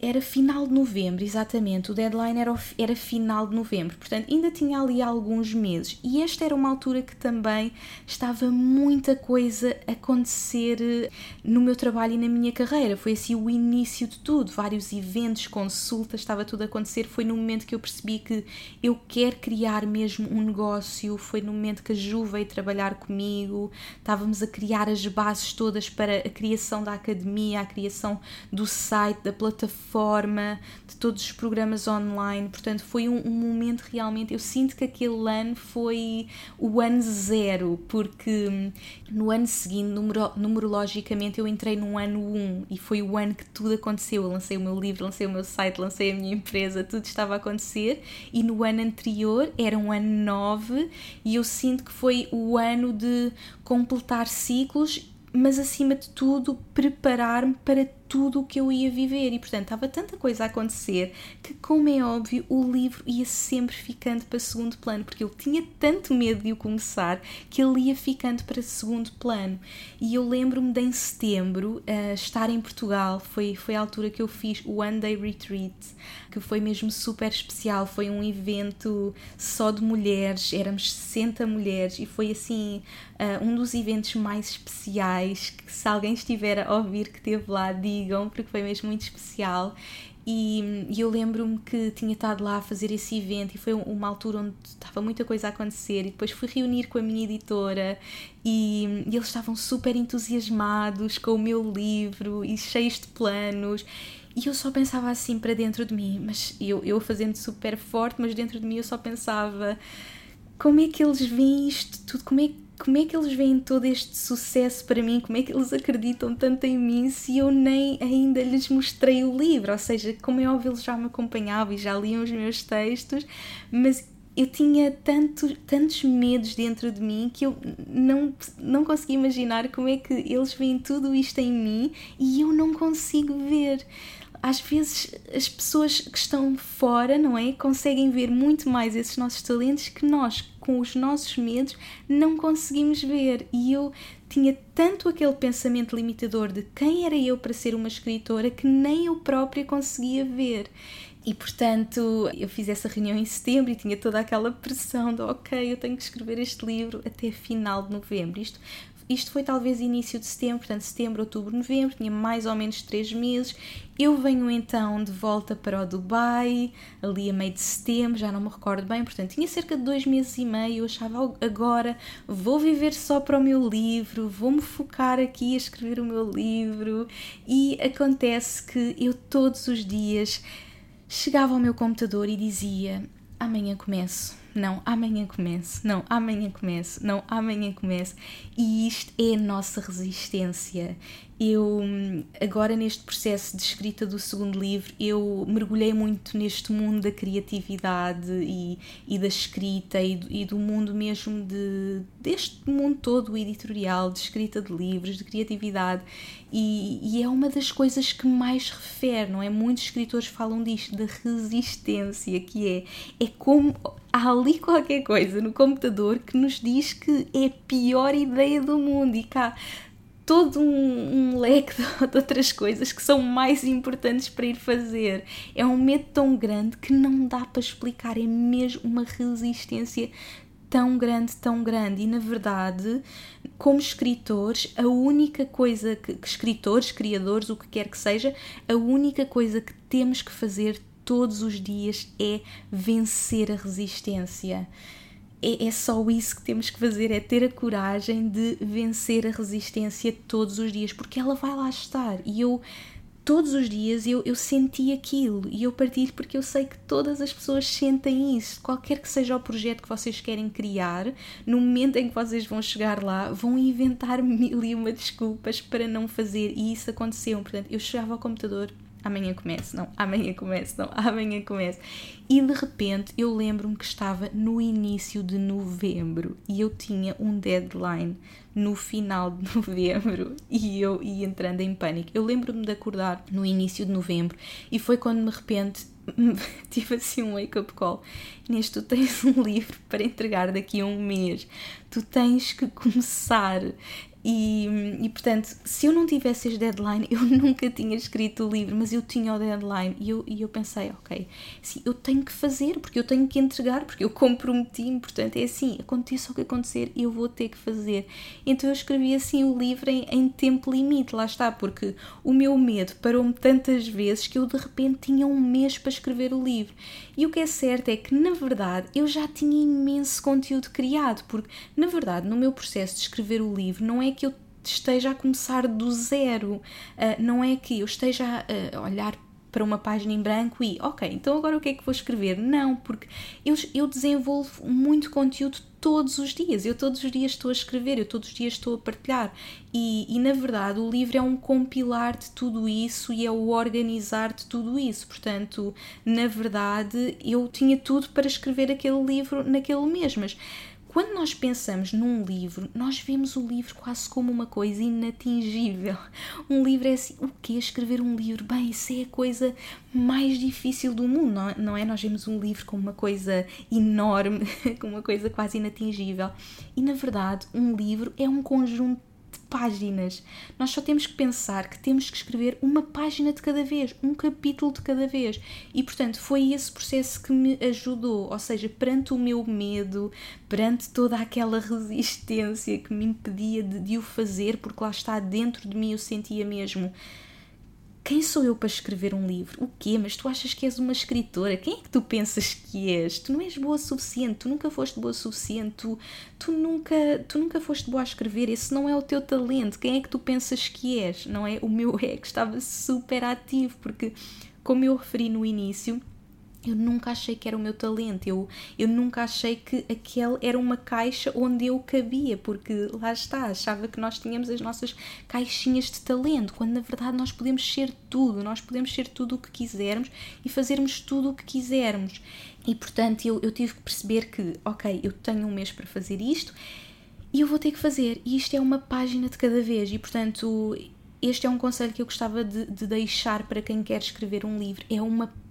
era final de novembro, exatamente. O deadline era, era final de novembro, portanto ainda tinha ali alguns meses. E esta era uma altura que também estava muita coisa a acontecer eh, no meu trabalho e na minha carreira. Foi assim o início de tudo, vários eventos, consultas, estava tudo a acontecer. Foi no momento que eu percebi que eu quero criar mesmo um negócio. Foi no momento que a Ju veio trabalhar comigo. Estávamos a criar as bases todas para a criação da academia, a criação do site, da plataforma plataforma, de todos os programas online. Portanto, foi um, um, momento realmente. Eu sinto que aquele ano foi o ano zero, porque no ano seguinte, numero, numerologicamente, eu entrei no ano 1 um, e foi o ano que tudo aconteceu. Eu lancei o meu livro, lancei o meu site, lancei a minha empresa, tudo estava a acontecer. E no ano anterior era um ano 9 e eu sinto que foi o ano de completar ciclos mas acima de tudo preparar-me para tudo o que eu ia viver. E portanto estava tanta coisa a acontecer que como é óbvio o livro ia sempre ficando para segundo plano porque eu tinha tanto medo de o começar que ele ia ficando para segundo plano. E eu lembro-me de em setembro uh, estar em Portugal. Foi, foi a altura que eu fiz o One Day Retreat que foi mesmo super especial. Foi um evento só de mulheres éramos 60 mulheres e foi assim uh, um dos eventos mais especiais que se alguém estiver a ouvir que esteve lá, digam, porque foi mesmo muito especial. E, e eu lembro-me que tinha estado lá a fazer esse evento e foi uma altura onde estava muita coisa a acontecer. E depois fui reunir com a minha editora e, e eles estavam super entusiasmados com o meu livro e cheios de planos. E eu só pensava assim para dentro de mim, mas eu, eu fazendo super forte, mas dentro de mim eu só pensava como é que eles veem isto tudo, como é, como é que eles veem todo este sucesso para mim, como é que eles acreditam tanto em mim se eu nem ainda lhes mostrei o livro, ou seja, como é óbvio eles já me acompanhavam e já liam os meus textos, mas eu tinha tanto, tantos medos dentro de mim que eu não, não conseguia imaginar como é que eles veem tudo isto em mim e eu não consigo ver às vezes as pessoas que estão fora, não é? Conseguem ver muito mais esses nossos talentos que nós, com os nossos medos, não conseguimos ver. E eu tinha tanto aquele pensamento limitador de quem era eu para ser uma escritora que nem eu própria conseguia ver. E portanto, eu fiz essa reunião em setembro e tinha toda aquela pressão de ok, eu tenho que escrever este livro até final de novembro. Isto isto foi talvez início de setembro, portanto, setembro, outubro, novembro, tinha mais ou menos três meses. Eu venho então de volta para o Dubai, ali a meio de setembro, já não me recordo bem, portanto, tinha cerca de dois meses e meio. Eu achava agora vou viver só para o meu livro, vou-me focar aqui a escrever o meu livro. E acontece que eu todos os dias chegava ao meu computador e dizia: amanhã começo não, amanhã começo, não, amanhã começo, não, amanhã começo. E isto é a nossa resistência. Eu, agora neste processo de escrita do segundo livro, eu mergulhei muito neste mundo da criatividade e, e da escrita e, e do mundo mesmo de, deste mundo todo editorial, de escrita de livros, de criatividade. E, e, é uma das coisas que mais refere, não é? Muitos escritores falam disto, da resistência, que é, é como há ali qualquer coisa no computador que nos diz que é a pior ideia do mundo e cá todo um, um leque de outras coisas que são mais importantes para ir fazer. É um medo tão grande que não dá para explicar, é mesmo uma resistência tão grande, tão grande. E na verdade, como escritores, a única coisa que, que, escritores, criadores, o que quer que seja, a única coisa que temos que fazer todos os dias é vencer a resistência. É, é só isso que temos que fazer, é ter a coragem de vencer a resistência todos os dias, porque ela vai lá estar. E eu todos os dias eu, eu senti aquilo e eu partilho porque eu sei que todas as pessoas sentem isso. Qualquer que seja o projeto que vocês querem criar, no momento em que vocês vão chegar lá, vão inventar mil e uma desculpas para não fazer. E isso aconteceu. Portanto, eu chegava ao computador amanhã começo, não, amanhã começo, não, amanhã começo. E de repente eu lembro-me que estava no início de novembro e eu tinha um deadline no final de novembro e eu ia entrando em pânico. Eu lembro-me de acordar no início de novembro e foi quando de repente tive assim um wake-up call. Neste, tu tens um livro para entregar daqui a um mês. Tu tens que começar e, e, portanto, se eu não tivesse este deadline, eu nunca tinha escrito o livro, mas eu tinha o deadline e eu, e eu pensei, ok, sim, eu tenho que fazer, porque eu tenho que entregar, porque eu comprometi-me, portanto, é assim, aconteça o que acontecer, eu vou ter que fazer. Então eu escrevi assim o livro em, em tempo limite, lá está, porque o meu medo parou-me tantas vezes que eu de repente tinha um mês para escrever o livro. E o que é certo é que, na verdade, eu já tinha imenso conteúdo criado, porque, na verdade, no meu processo de escrever o livro, não é é que eu esteja a começar do zero, uh, não é que eu esteja a, olhar para uma página em branco e, ok, então agora o que é que vou escrever? Não, porque eu, eu desenvolvo muito conteúdo todos os dias, eu todos os dias estou a escrever, eu todos os dias estou a partilhar. E, e na verdade o livro é um compilar de tudo isso e é o organizar de tudo isso, portanto, na verdade eu tinha tudo para escrever aquele livro naquele mês, mas quando nós pensamos num livro, nós vemos o livro quase como uma coisa inatingível. Um livro é assim, o que é escrever um livro? Bem, isso é a coisa mais difícil do mundo, não é? Nós vemos um livro como uma coisa enorme, como uma coisa quase inatingível. E na verdade, um livro é um conjunto páginas. Nós só temos que pensar que temos que escrever uma página de cada vez, um capítulo de cada vez. E portanto, foi esse processo que me ajudou, ou seja, perante o meu medo, perante toda aquela resistência que me impedia de, de o fazer, porque lá está dentro de mim eu sentia mesmo quem sou eu para escrever um livro? O quê? Mas tu achas que és uma escritora? Quem é que tu pensas que és? Tu não és boa o suficiente, tu nunca foste boa o suficiente, tu, tu, nunca, tu nunca foste boa a escrever, esse não é o teu talento. Quem é que tu pensas que és? Não é? O meu ego estava super ativo, porque, como eu referi no início, eu nunca achei que era o meu talento, eu, eu nunca achei que aquele era uma caixa onde eu cabia, porque lá está, achava que nós tínhamos as nossas caixinhas de talento, quando na verdade nós podemos ser tudo, nós podemos ser tudo o que quisermos e fazermos tudo o que quisermos. E portanto eu, eu tive que perceber que, ok, eu tenho um mês para fazer isto e eu vou ter que fazer, e isto é uma página de cada vez, e portanto este é um conselho que eu gostava de, de, deixar para quem quer escrever um livro: é uma página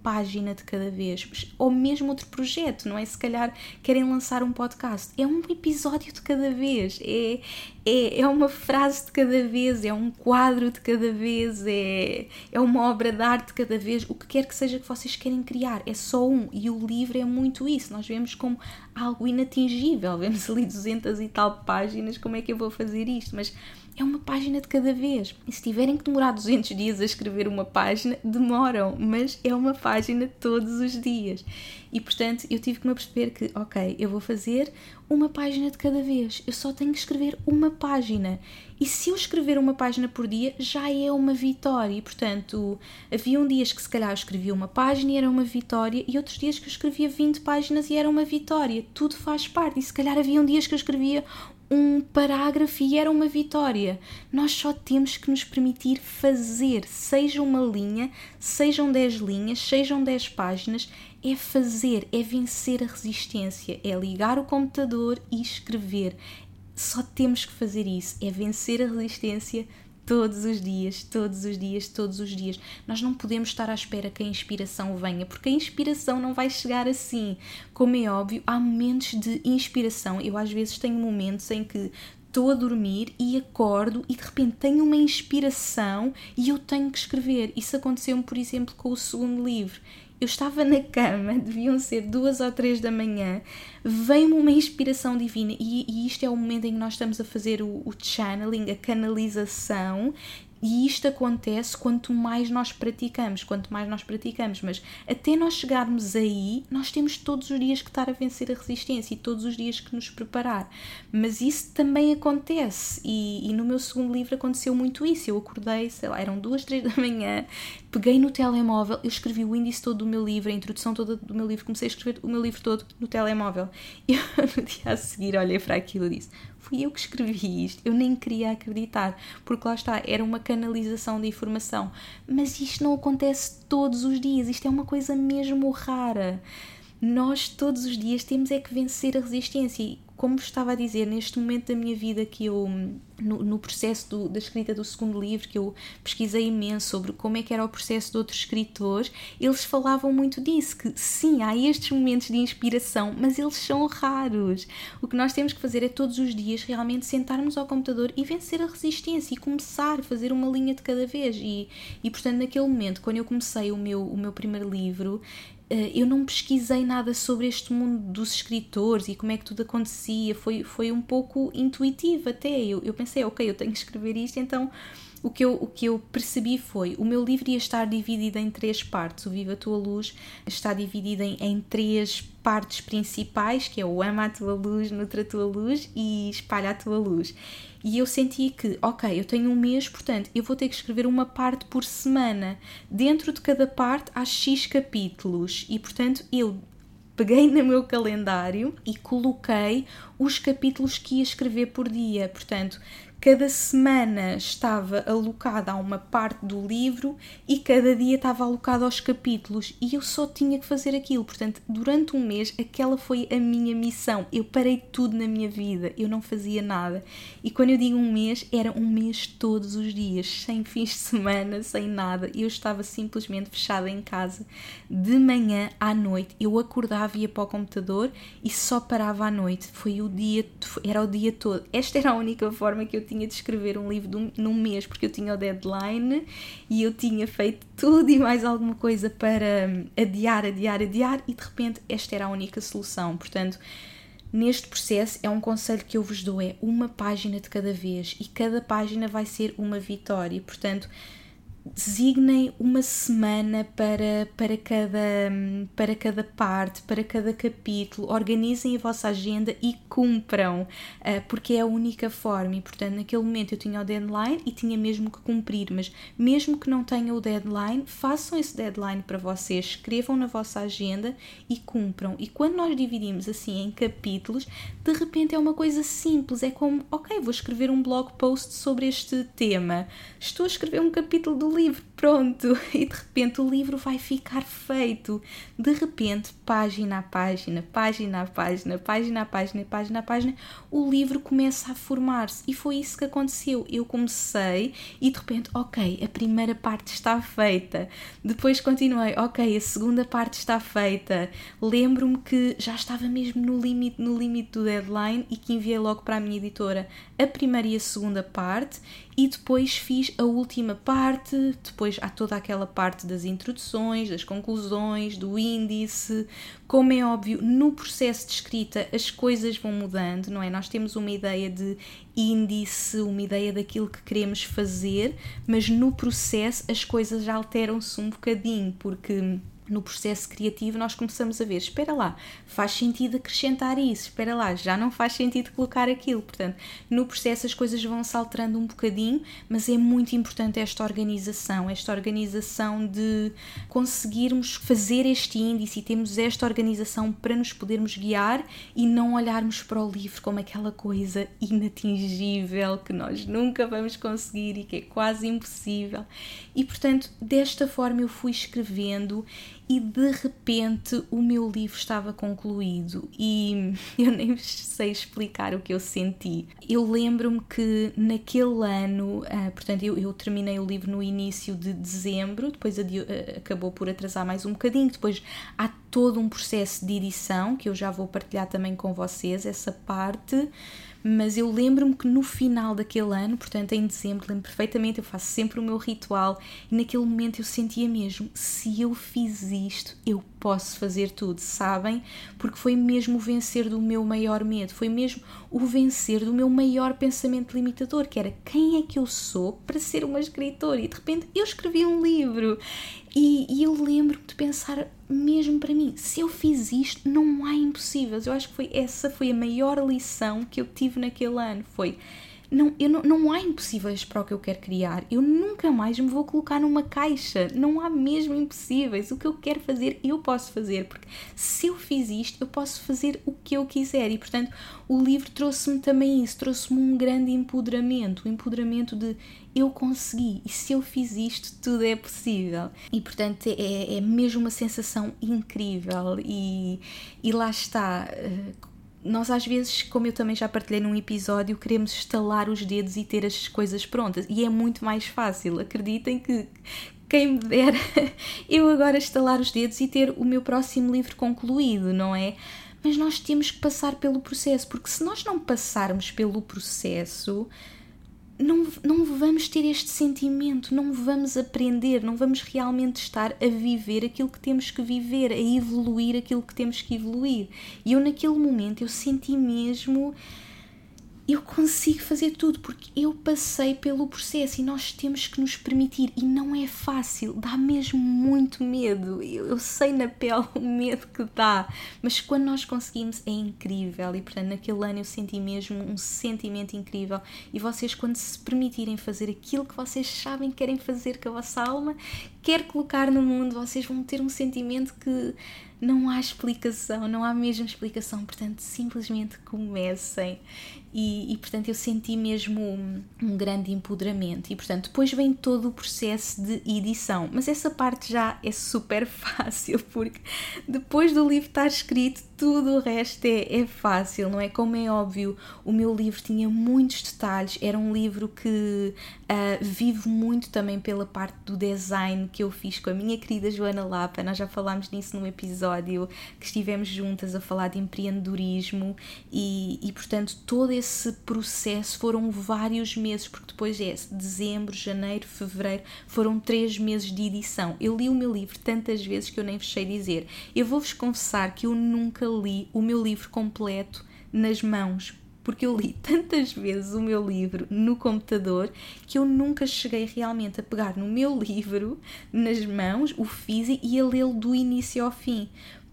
de cada vez, ou mesmo outro projeto, não é? Se calhar querem lançar um podcast, é um episódio de cada vez, é, é, é uma frase de cada vez, é um quadro de cada vez, é, é uma obra de arte de cada vez, o que quer que seja que vocês querem criar, é só um, e o livro é muito isso, nós vemos como algo inatingível, vemos ali 200 e tal páginas, como é que eu vou fazer isto? Mas é uma página de cada vez. E se tiverem que demorar 200 dias a escrever uma página, demoram, mas é uma página todos os dias. E portanto, eu tive que me perceber que, ok, eu vou fazer uma página de cada vez. Eu só tenho que escrever uma página. E se eu escrever uma página por dia, já é uma vitória. E portanto, havia um dias que se calhar eu escrevia uma página e era uma vitória, e outros dias que eu escrevia 20 páginas e era uma vitória. Tudo faz parte. E se calhar havia um dias que eu escrevia um parágrafo e era uma vitória. Nós só temos que nos permitir fazer, seja uma linha, sejam 10 linhas, sejam 10 páginas, é fazer, é vencer a resistência, é ligar o computador e escrever. Só temos que fazer isso, é vencer a resistência todos os dias, todos os dias, todos os dias. Nós não podemos estar à espera que a inspiração venha, porque a inspiração não vai chegar assim. Como é óbvio, há momentos de inspiração. Eu às vezes tenho momentos em que estou a dormir e acordo e de repente tenho uma inspiração e eu tenho que escrever. Isso aconteceu-me, por exemplo, com o segundo livro. Eu estava na cama, deviam ser duas ou três da manhã, veio-me uma inspiração divina, e, e, isto é o momento em que nós estamos a fazer o, o channeling, a canalização, e isto acontece quanto mais nós praticamos, quanto mais nós praticamos, mas até nós chegarmos aí, nós temos todos os dias que estar a vencer a resistência e todos os dias que nos preparar. Mas isso também acontece, e, e no meu segundo livro aconteceu muito isso. Eu acordei, sei lá, eram duas, três da manhã, peguei no telemóvel, eu escrevi o índice todo do meu livro, a introdução toda do meu livro, comecei a escrever o meu livro todo no telemóvel. E no dia a seguir olhei para aquilo e disse: fui eu que escrevi isto, eu nem queria acreditar, porque lá está, era uma canalização de informação. Mas isto não acontece todos os dias, isto é uma coisa mesmo rara. Nós todos os dias temos é que vencer a resistência como estava a dizer, neste momento da minha vida que eu, no, no processo do, da escrita do segundo livro, que eu pesquisei imenso sobre como é que era o processo de outros escritores, eles falavam muito disso, que sim, há estes momentos de inspiração, mas eles são raros. O que nós temos que fazer é todos os dias realmente sentarmos ao computador e vencer a resistência e começar a fazer uma linha de cada vez. E, e portanto, naquele momento, quando eu comecei o meu, o meu primeiro livro, eu não pesquisei nada sobre este mundo dos escritores e como é que tudo acontecia, foi, foi um pouco intuitivo até. Eu, eu pensei, ok, eu tenho que escrever isto, então o que, eu, o que eu percebi foi o meu livro ia estar dividido em três partes. O Viva a Tua Luz está dividido em, em três partes principais, que é o Ama a Tua Luz, Nutra a Tua Luz e Espalha a Tua Luz. E eu senti que, ok, eu tenho um mês, portanto, eu vou ter que escrever uma parte por semana. Dentro de cada parte há X capítulos e, portanto, eu peguei no meu calendário e coloquei os capítulos que ia escrever por dia. Portanto, cada semana estava alocada a uma parte do livro e cada dia estava alocado aos capítulos e eu só tinha que fazer aquilo. Portanto, durante um mês, aquela foi a minha missão. Eu parei tudo na minha vida, eu não fazia nada. E quando eu digo um mês, era um mês todos os dias, sem fins de semana, sem nada. Eu estava simplesmente fechada em casa de manhã à noite. Eu acordava, ia para o computador e só parava à noite. Foi o dia, era o dia todo. Esta era a única forma que eu tinha de escrever um livro num mês, porque eu tinha o deadline e eu tinha feito tudo e mais alguma coisa para hum, adiar, adiar, adiar, e de repente esta era a única solução. Portanto, neste processo é um conselho que eu vos dou: é uma página de cada vez e cada página vai ser uma vitória. Portanto, designem uma semana para, para, cada, para cada parte, para cada capítulo, organizem a vossa agenda e cumpram, eh, porque é a única forma. E portanto, naquele momento eu tinha o deadline e tinha mesmo que cumprir, mas mesmo que não tenham o deadline, façam esse deadline para vocês, escrevam na vossa agenda e cumpram. E quando nós dividimos assim em capítulos, de repente é uma coisa simples, é como, ok, vou escrever um blog post sobre este tema, estou a escrever um capítulo do livro, leave pronto, e de repente o livro vai ficar feito. De repente, página a página, página a página, página a página, página a página, o livro começa a formar-se. E foi isso que aconteceu. Eu comecei e de repente, ok, a primeira parte está feita. Depois continuei, ok, a segunda parte está feita. Lembro-me que já estava mesmo no limite, no limite do deadline e que enviei logo para a minha editora a primeira e a segunda parte e depois fiz a última parte, depois há toda aquela parte das introduções, das conclusões, do índice. Como é óbvio, no processo de escrita as coisas vão mudando, não é? Nós temos uma ideia de índice, uma ideia daquilo que queremos fazer, mas no processo as coisas alteram-se um bocadinho, porque no processo criativo nós começamos a ver, espera lá, faz sentido acrescentar isso, espera lá, já não faz sentido colocar aquilo. Portanto, no processo as coisas vão se alterando um bocadinho, mas é muito importante esta organização, esta organização de conseguirmos fazer este índice e termos esta organização para nos podermos guiar e não olharmos para o livro como aquela coisa inatingível que nós nunca vamos conseguir e que é quase impossível. E portanto, desta forma eu fui escrevendo e de repente o meu livro estava concluído e eu nem sei explicar o que eu senti. Eu lembro-me que naquele ano, uh, portanto, eu, eu, terminei o livro no início de dezembro, depois uh, acabou por atrasar mais um bocadinho, depois há todo um processo de edição que eu já vou partilhar também com vocês, essa parte mas eu lembro-me que no final daquele ano, portanto em dezembro, lembro perfeitamente, eu faço sempre o meu ritual e naquele momento eu sentia mesmo: se eu fiz isto, eu posso fazer tudo, sabem? Porque foi mesmo o vencer do meu maior medo, foi mesmo o vencer do meu maior pensamento limitador, que era quem é que eu sou para ser uma escritora? E de repente eu escrevi um livro e, e eu lembro-me de pensar mesmo para mim, se eu fiz isto, não há impossíveis. Eu acho que foi essa foi a maior lição que eu tive naquele ano, foi não, eu não, não há impossíveis para o que eu quero criar. Eu nunca mais me vou colocar numa caixa. Não há mesmo impossíveis. O que eu quero fazer, eu posso fazer. Porque se eu fiz isto, eu posso fazer o que eu quiser. E, portanto, o livro trouxe-me também isso. Trouxe-me um grande empoderamento. O empoderamento de eu consegui. E se eu fiz isto, tudo é possível. E, portanto, é, é mesmo uma sensação incrível. E, e lá está eh, nós às vezes, como eu também já partilhei num episódio, queremos estalar os dedos e ter as coisas prontas. E é muito mais fácil. Acreditem que quem me dera eu agora estalar os dedos e ter o meu próximo livro concluído, não é? Mas nós temos que passar pelo processo, porque se nós não passarmos pelo processo, não, não vamos ter este sentimento, não vamos aprender, não vamos realmente estar a viver aquilo que temos que viver, a evoluir aquilo que temos que evoluir. E eu, naquele momento, eu senti mesmo eu consigo fazer tudo porque eu passei pelo processo e nós temos que nos permitir. E não é fácil, dá mesmo muito medo. Eu, eu, sei na pele o medo que dá, mas quando nós conseguimos é incrível. E portanto, naquele ano eu senti mesmo um sentimento incrível. E vocês, quando se permitirem fazer aquilo que vocês sabem que querem fazer com a vossa alma, quer colocar no mundo, vocês vão ter um sentimento que não há explicação, não há mesmo explicação, portanto, simplesmente comecem. E, e, portanto eu senti mesmo um, um, grande empoderamento. E portanto depois vem todo o processo de edição. Mas essa parte já é super fácil porque depois do livro estar escrito tudo o resto é, é fácil não é? Como é óbvio o meu livro tinha muitos detalhes. Era um livro que uh, vive muito também pela parte do design que eu fiz com a minha querida Joana Lapa. Nós já falámos nisso num episódio que estivemos juntas a falar de empreendedorismo. E, e portanto todo esse processo foram vários meses, porque depois é dezembro, janeiro, fevereiro, foram três meses de edição. Eu li o meu livro tantas vezes que eu nem sei dizer. Eu vou-vos confessar que eu nunca li o meu livro completo nas mãos, porque eu li tantas vezes o meu livro no computador que eu nunca cheguei realmente a pegar no meu livro nas mãos, o físico e a lê-lo do início ao fim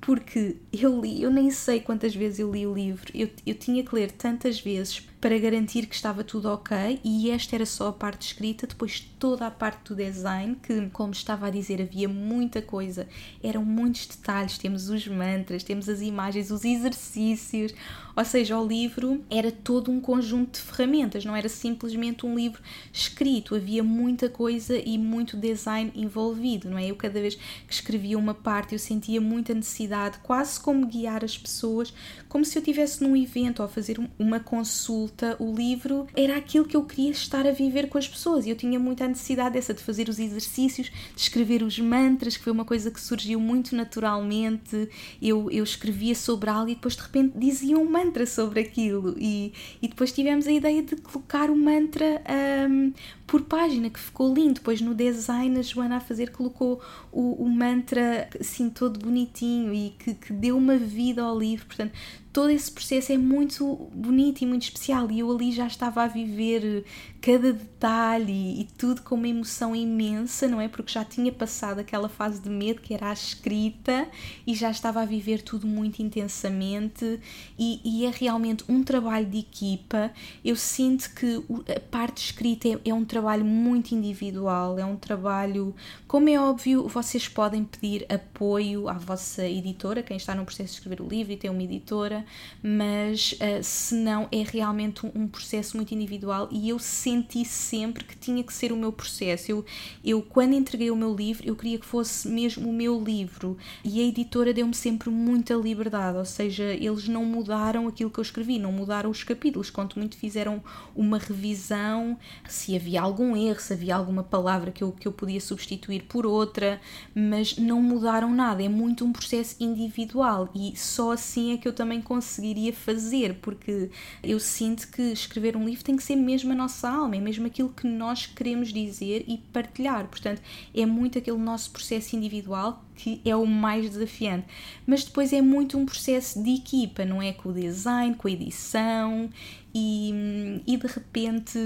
porque eu li, eu nem sei quantas vezes eu li o livro, eu, eu tinha que ler tantas vezes para garantir que estava tudo ok e esta era só a parte escrita, depois toda a parte do design, que como estava a dizer, havia muita coisa, eram muitos detalhes, temos os mantras, temos as imagens, os exercícios, ou seja, o livro era todo um conjunto de ferramentas, não era simplesmente um livro escrito, havia muita coisa e muito design envolvido, não é? Eu cada vez que escrevia uma parte eu sentia muita necessidade, quase como guiar as pessoas, como se eu estivesse num evento ou a fazer uma consulta, o livro era aquilo que eu queria estar a viver com as pessoas e eu tinha muita necessidade dessa de fazer os exercícios, de escrever os mantras, que foi uma coisa que surgiu muito naturalmente. Eu, eu escrevia sobre algo e depois de repente dizia um mantra sobre aquilo e, e depois tivemos a ideia de colocar o mantra um, por página, que ficou lindo. Depois no design a Joana a fazer colocou o, o mantra assim todo bonitinho e que, que deu uma vida ao livro. Portanto, todo esse processo é muito bonito e muito especial. E eu ali já estava a viver cada detalhe e, tudo com uma emoção imensa, não é? Porque já tinha passado aquela fase de medo que era a escrita e já estava a viver tudo muito intensamente e, e é realmente um trabalho de equipa. Eu sinto que a parte escrita é, é um trabalho muito individual, é um trabalho, como é óbvio, vocês podem pedir apoio à vossa editora, quem está no processo de escrever o livro e tem uma editora, mas uh, se não é realmente um, um, processo muito individual e eu senti sempre que tinha que ser o meu processo. Eu, eu, quando entreguei o meu livro, eu queria que fosse mesmo o meu livro. E a editora deu-me sempre muita liberdade, ou seja, eles não mudaram aquilo que eu escrevi, não mudaram os capítulos, quanto muito fizeram uma revisão, se havia algum erro, se havia alguma palavra que eu, que eu podia substituir por outra, mas não mudaram nada, é muito um processo individual e só assim é que eu também conseguiria fazer, porque eu sinto que escrever um livro tem que ser mesmo a nossa alma, é mesmo aquilo que nós queremos dizer e partilhar. Portanto, é muito aquele nosso processo individual que é o mais desafiante. Mas depois é muito um processo de equipa, não é? Com o design, com a edição e, e de repente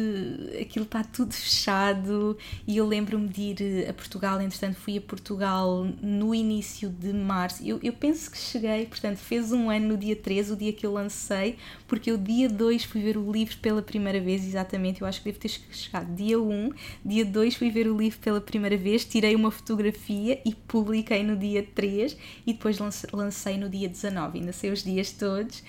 aquilo está tudo fechado e eu lembro-me de ir a Portugal, entretanto fui a Portugal no início de março, eu, eu penso que cheguei, portanto fez um ano no dia 13, o dia que eu lancei, porque eu dia 2 fui ver o livro pela primeira vez, exatamente, eu acho que devo ter chegado dia 1, dia 2 fui ver o livro pela primeira vez, tirei uma fotografia e publiquei no dia 3 e depois lancei no dia 19, ainda sei os dias todos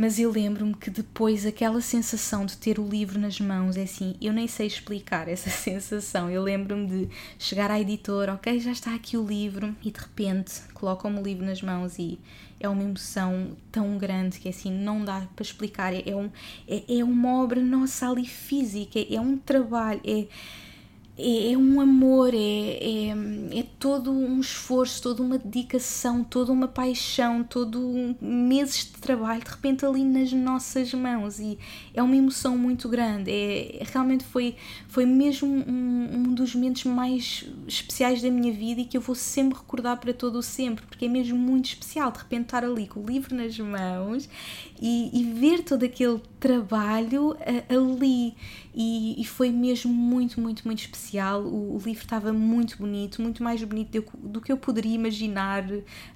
mas eu lembro-me que depois aquela sensação de ter o livro nas mãos, é assim, eu nem sei explicar essa sensação. Eu lembro-me de chegar à editora, ok, já está aqui o livro, e de repente colocam-me o livro nas mãos e é uma emoção tão grande que assim não dá para explicar. É, é um, é, é uma obra nossa ali física, é, é um trabalho, é é, é um amor, é, é, é, todo um esforço, toda uma dedicação, toda uma paixão, todo um, meses de trabalho de repente ali nas nossas mãos e é uma emoção muito grande. É, realmente foi, foi mesmo um, um dos momentos mais especiais da minha vida e que eu vou sempre recordar para todo o sempre, porque é mesmo muito especial de repente estar ali com o livro nas mãos e, e ver todo aquele trabalho uh, ali e, e, foi mesmo muito, muito, muito especial. O, o, livro estava muito bonito, muito mais bonito do, do, que eu poderia imaginar.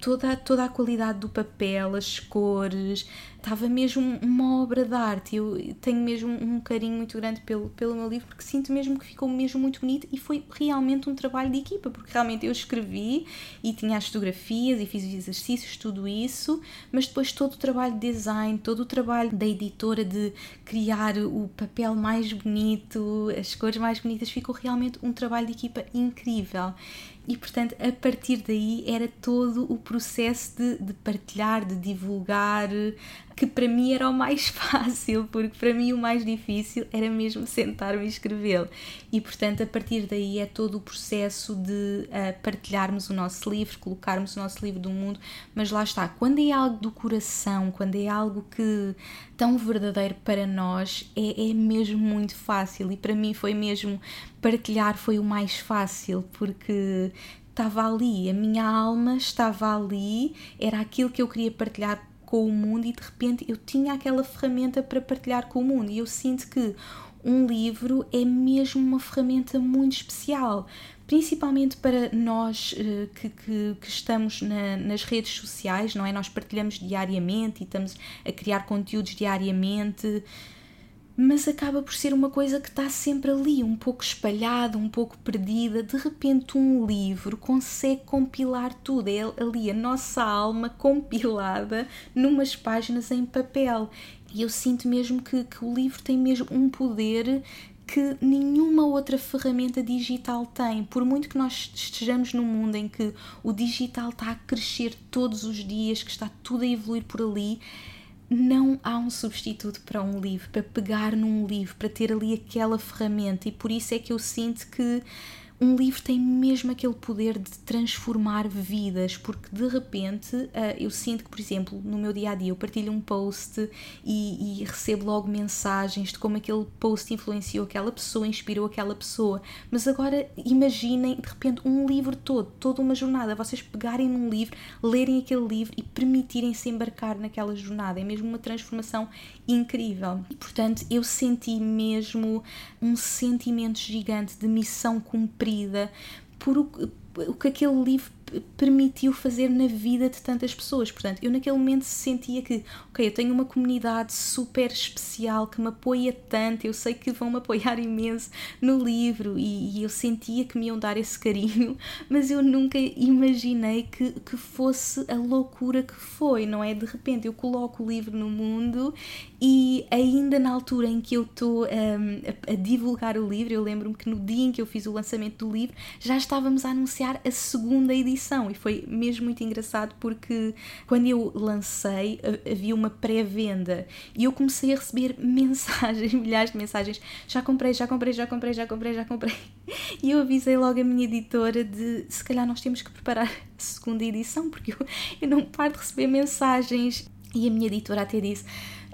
Toda, toda a qualidade do papel, as cores, estava mesmo uma obra de arte. Eu tenho mesmo um carinho muito grande pelo, pelo meu livro porque sinto mesmo que ficou mesmo muito bonito e foi realmente um trabalho de equipa, porque realmente eu escrevi e tinha as fotografias e fiz os exercícios, tudo isso, mas depois todo o trabalho de design, todo o trabalho da editora de criar o papel mais bonito, as cores mais bonitas, ficou realmente um trabalho de equipa incrível e portanto a partir daí era todo o processo de, de, partilhar, de divulgar, que para mim era o mais fácil, porque para mim o mais difícil era mesmo sentar-me e escrevê-lo. E portanto a partir daí é todo o processo de uh, partilharmos o nosso livro, colocarmos o nosso livro do mundo, mas lá está, quando é algo do coração, quando é algo que tão verdadeiro para nós, é, é mesmo muito fácil e para mim foi mesmo partilhar foi o mais fácil, porque estava ali, a minha alma estava ali, era aquilo que eu queria partilhar com o mundo e de repente eu tinha aquela ferramenta para partilhar com o mundo. E eu sinto que um livro é mesmo uma ferramenta muito especial, principalmente para nós uh, que, que, que, estamos na, nas redes sociais, não é? Nós partilhamos diariamente e estamos a criar conteúdos diariamente mas acaba por ser uma coisa que está sempre ali, um pouco espalhada, um pouco perdida. De repente, um livro consegue compilar tudo, é ali a nossa alma compilada numas páginas em papel. E eu sinto mesmo que, que o livro tem mesmo um poder que nenhuma outra ferramenta digital tem. Por muito que nós estejamos num mundo em que o digital está a crescer todos os dias, que está tudo a evoluir por ali, não há um substituto para um livro, para pegar num livro, para ter ali aquela ferramenta, e por isso é que eu sinto que um livro tem mesmo aquele poder de transformar vidas, porque de repente uh, eu sinto que, por exemplo, no meu dia a dia eu partilho um post e, e, recebo logo mensagens de como aquele post influenciou aquela pessoa, inspirou aquela pessoa. Mas agora imaginem de repente um livro todo, toda uma jornada, vocês pegarem num livro, lerem aquele livro e permitirem-se embarcar naquela jornada. É mesmo uma transformação incrível. E portanto eu senti mesmo um sentimento gigante de missão cumprida por o, o que aquele livro permitiu fazer na vida de tantas pessoas. Portanto, eu naquele momento sentia que, ok, eu tenho uma comunidade super especial que me apoia tanto, eu sei que vão me apoiar imenso no livro e, e eu sentia que me iam dar esse carinho, mas eu nunca imaginei que, que fosse a loucura que foi, não é? De repente eu coloco o livro no mundo e ainda na altura em que eu estou um, a, a divulgar o livro, eu lembro-me que no dia em que eu fiz o lançamento do livro já estávamos a anunciar a segunda edição edição e foi mesmo muito engraçado porque quando eu lancei havia uma pré-venda e eu comecei a receber mensagens, milhares de mensagens, já comprei, já comprei, já comprei, já comprei, já comprei. E eu avisei logo a minha editora de se calhar nós temos que preparar a segunda edição porque eu, eu não paro de receber mensagens. E a minha editora até disse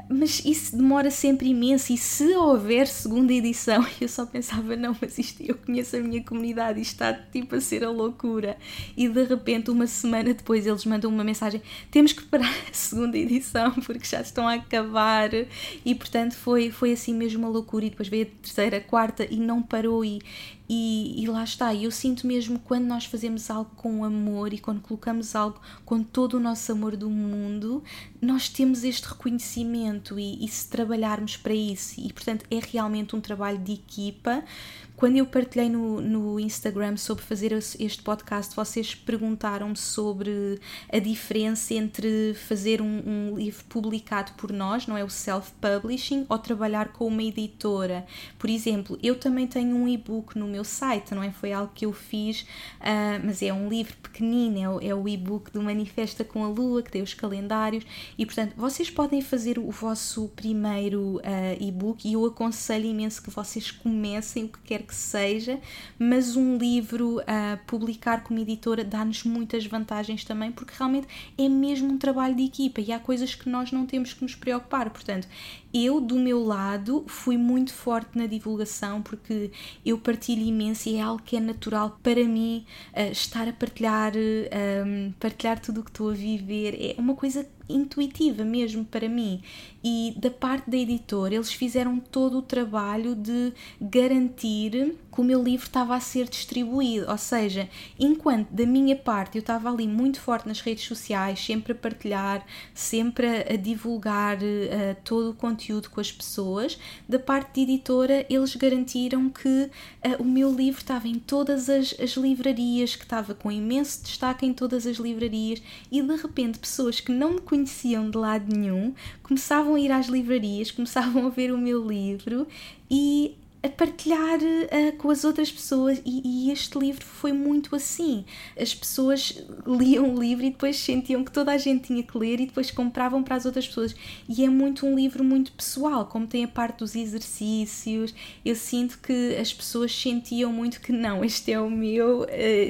mas isso demora sempre imenso. E se houver segunda edição, eu só pensava, não, mas isto eu conheço a minha comunidade, isto está tipo a ser a loucura. E de repente, uma semana depois, eles mandam uma mensagem: temos que parar a segunda edição porque já estão a acabar. E portanto, foi, foi assim mesmo uma loucura. E depois veio a terceira, a quarta e não parou. E, e, e, lá está, eu sinto mesmo quando nós fazemos algo com amor e quando colocamos algo com todo o nosso amor do mundo, nós temos este reconhecimento e, e se trabalharmos para isso, e portanto é realmente um trabalho de equipa quando eu partilhei no, no Instagram sobre fazer este podcast, vocês perguntaram-me sobre a diferença entre fazer um, um, livro publicado por nós, não é o self-publishing, ou trabalhar com uma editora. Por exemplo, eu também tenho um e-book no meu site, não é? Foi algo que eu fiz, uh, mas é um livro pequenino, é o, é o e-book do Manifesta com a Lua, que tem os calendários, e portanto, vocês podem fazer o vosso primeiro uh, e-book e eu aconselho imenso que vocês comecem o que quer que seja, mas um livro a uh, publicar como editora dá-nos muitas vantagens também, porque realmente é mesmo um trabalho de equipa e há coisas que nós não temos que nos preocupar. Portanto, eu, do meu lado, fui muito forte na divulgação porque eu partilho imenso e é algo que é natural para mim uh, estar a partilhar, um, partilhar tudo o que estou a viver. É uma coisa intuitiva mesmo para mim. E da parte da editora, eles fizeram todo o trabalho de garantir que o meu livro estava a ser distribuído. Ou seja, enquanto da minha parte eu estava ali muito forte nas redes sociais, sempre a partilhar, sempre a, divulgar uh, todo o conteúdo com as pessoas, da parte de editora, eles garantiram que uh, o meu livro estava em todas as, as livrarias, que estava com imenso destaque em todas as livrarias, e de repente pessoas que não me conheciam de lado nenhum começavam a ir às livrarias, começavam a ver o meu livro e a partilhar uh, com as outras pessoas e, e, este livro foi muito assim. As pessoas liam o livro e depois sentiam que toda a gente tinha que ler e depois compravam para as outras pessoas. E é muito um livro muito pessoal, como tem a parte dos exercícios. Eu sinto que as pessoas sentiam muito que não, este é o meu, uh,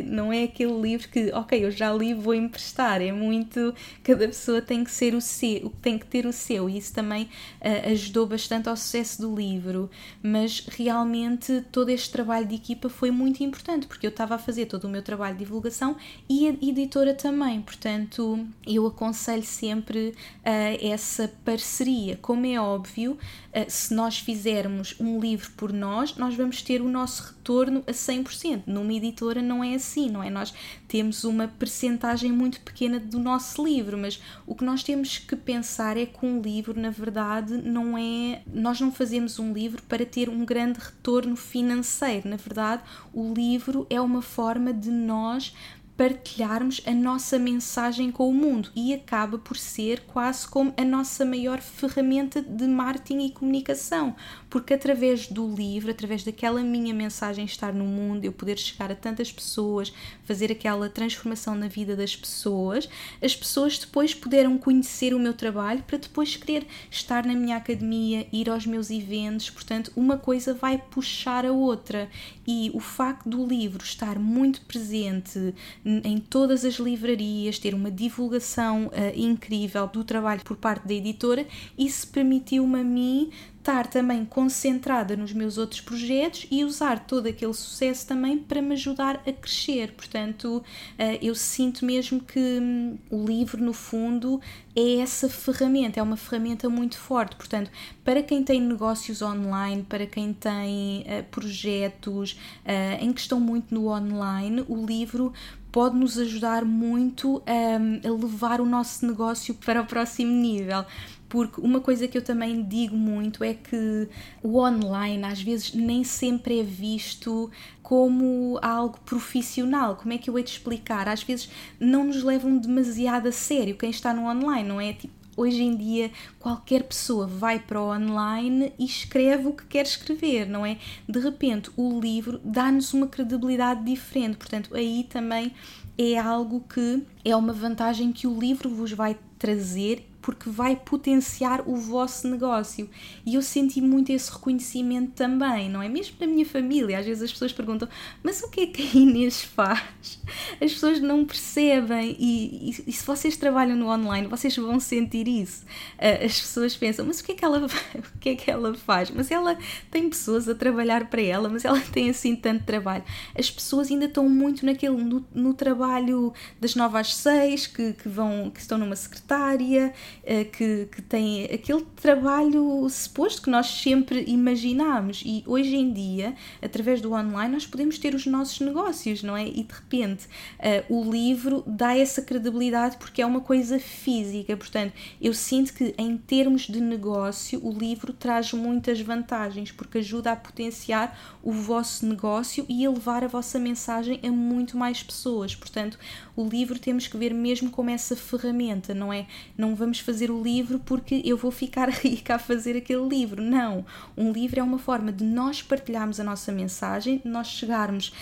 não é aquele livro que, ok, eu já li, vou emprestar. É muito, cada pessoa tem que ser o seu, tem que ter o seu e isso também uh, ajudou bastante ao sucesso do livro. Mas realmente todo este trabalho de equipa foi muito importante, porque eu estava a fazer todo o meu trabalho de divulgação e a editora também, portanto eu aconselho sempre uh, essa parceria. Como é óbvio, uh, se nós fizermos um livro por nós, nós vamos ter o nosso retorno a 100%. Numa editora não é assim, não é? Nós temos uma percentagem muito pequena do nosso livro, mas o que nós temos que pensar é que um livro, na verdade, não é. Nós não fazemos um livro para ter um grande retorno financeiro. Na verdade, o livro é uma forma de nós partilharmos a nossa mensagem com o mundo e acaba por ser quase como a nossa maior ferramenta de marketing e comunicação, porque através do livro, através daquela minha mensagem estar no mundo, eu poder chegar a tantas pessoas, fazer aquela transformação na vida das pessoas, as pessoas depois puderam conhecer o meu trabalho para depois querer estar na minha academia, ir aos meus eventos, portanto, uma coisa vai puxar a outra. E o facto do livro estar muito presente em todas as livrarias, ter uma divulgação uh, incrível do trabalho por parte da editora, isso permitiu-me a mim estar também concentrada nos meus outros projetos e usar todo aquele sucesso também para me ajudar a crescer. Portanto, eh, eu sinto mesmo que hum, o livro, no fundo, é essa ferramenta, é uma ferramenta muito forte. Portanto, para quem tem negócios online, para quem tem uh, projetos uh, em que estão muito no online, o livro pode nos ajudar muito um, a levar o nosso negócio para o próximo nível porque uma coisa que eu também digo muito é que o online às vezes nem sempre é visto como algo profissional. Como é que eu hei de explicar? Às vezes não nos levam demasiado a sério quem está no online, não é? Tipo, hoje em dia qualquer pessoa vai para o online e escreve o que quer escrever, não é? De repente o livro dá-nos uma credibilidade diferente, portanto, aí também é algo que é uma vantagem que o livro vos vai trazer porque vai potenciar o vosso negócio. E eu senti muito esse reconhecimento também, não é? Mesmo na minha família, às vezes as pessoas perguntam: mas o que é que a Inês faz? As pessoas não percebem, e, e, e se vocês trabalham no online, vocês vão sentir isso. Uh, as pessoas pensam: mas o que, é que ela, o que é que ela faz? Mas ela tem pessoas a trabalhar para ela, mas ela tem assim tanto trabalho. As pessoas ainda estão muito naquele, no, no trabalho das novas seis, que, que, vão, que estão numa secretária que, que tem aquele trabalho suposto que nós sempre imaginámos e hoje em dia, através do online, nós podemos ter os nossos negócios, não é? E de repente uh, o livro dá essa credibilidade porque é uma coisa física, portanto, eu sinto que em termos de negócio o livro traz muitas vantagens porque ajuda a potenciar o vosso negócio e a levar a vossa mensagem a muito mais pessoas. Portanto, o livro temos que ver mesmo como essa ferramenta, não é? Não vamos fazer o livro porque eu vou ficar rica a fazer aquele livro. Não. Um livro é uma forma de nós partilharmos a nossa mensagem, de nós chegarmos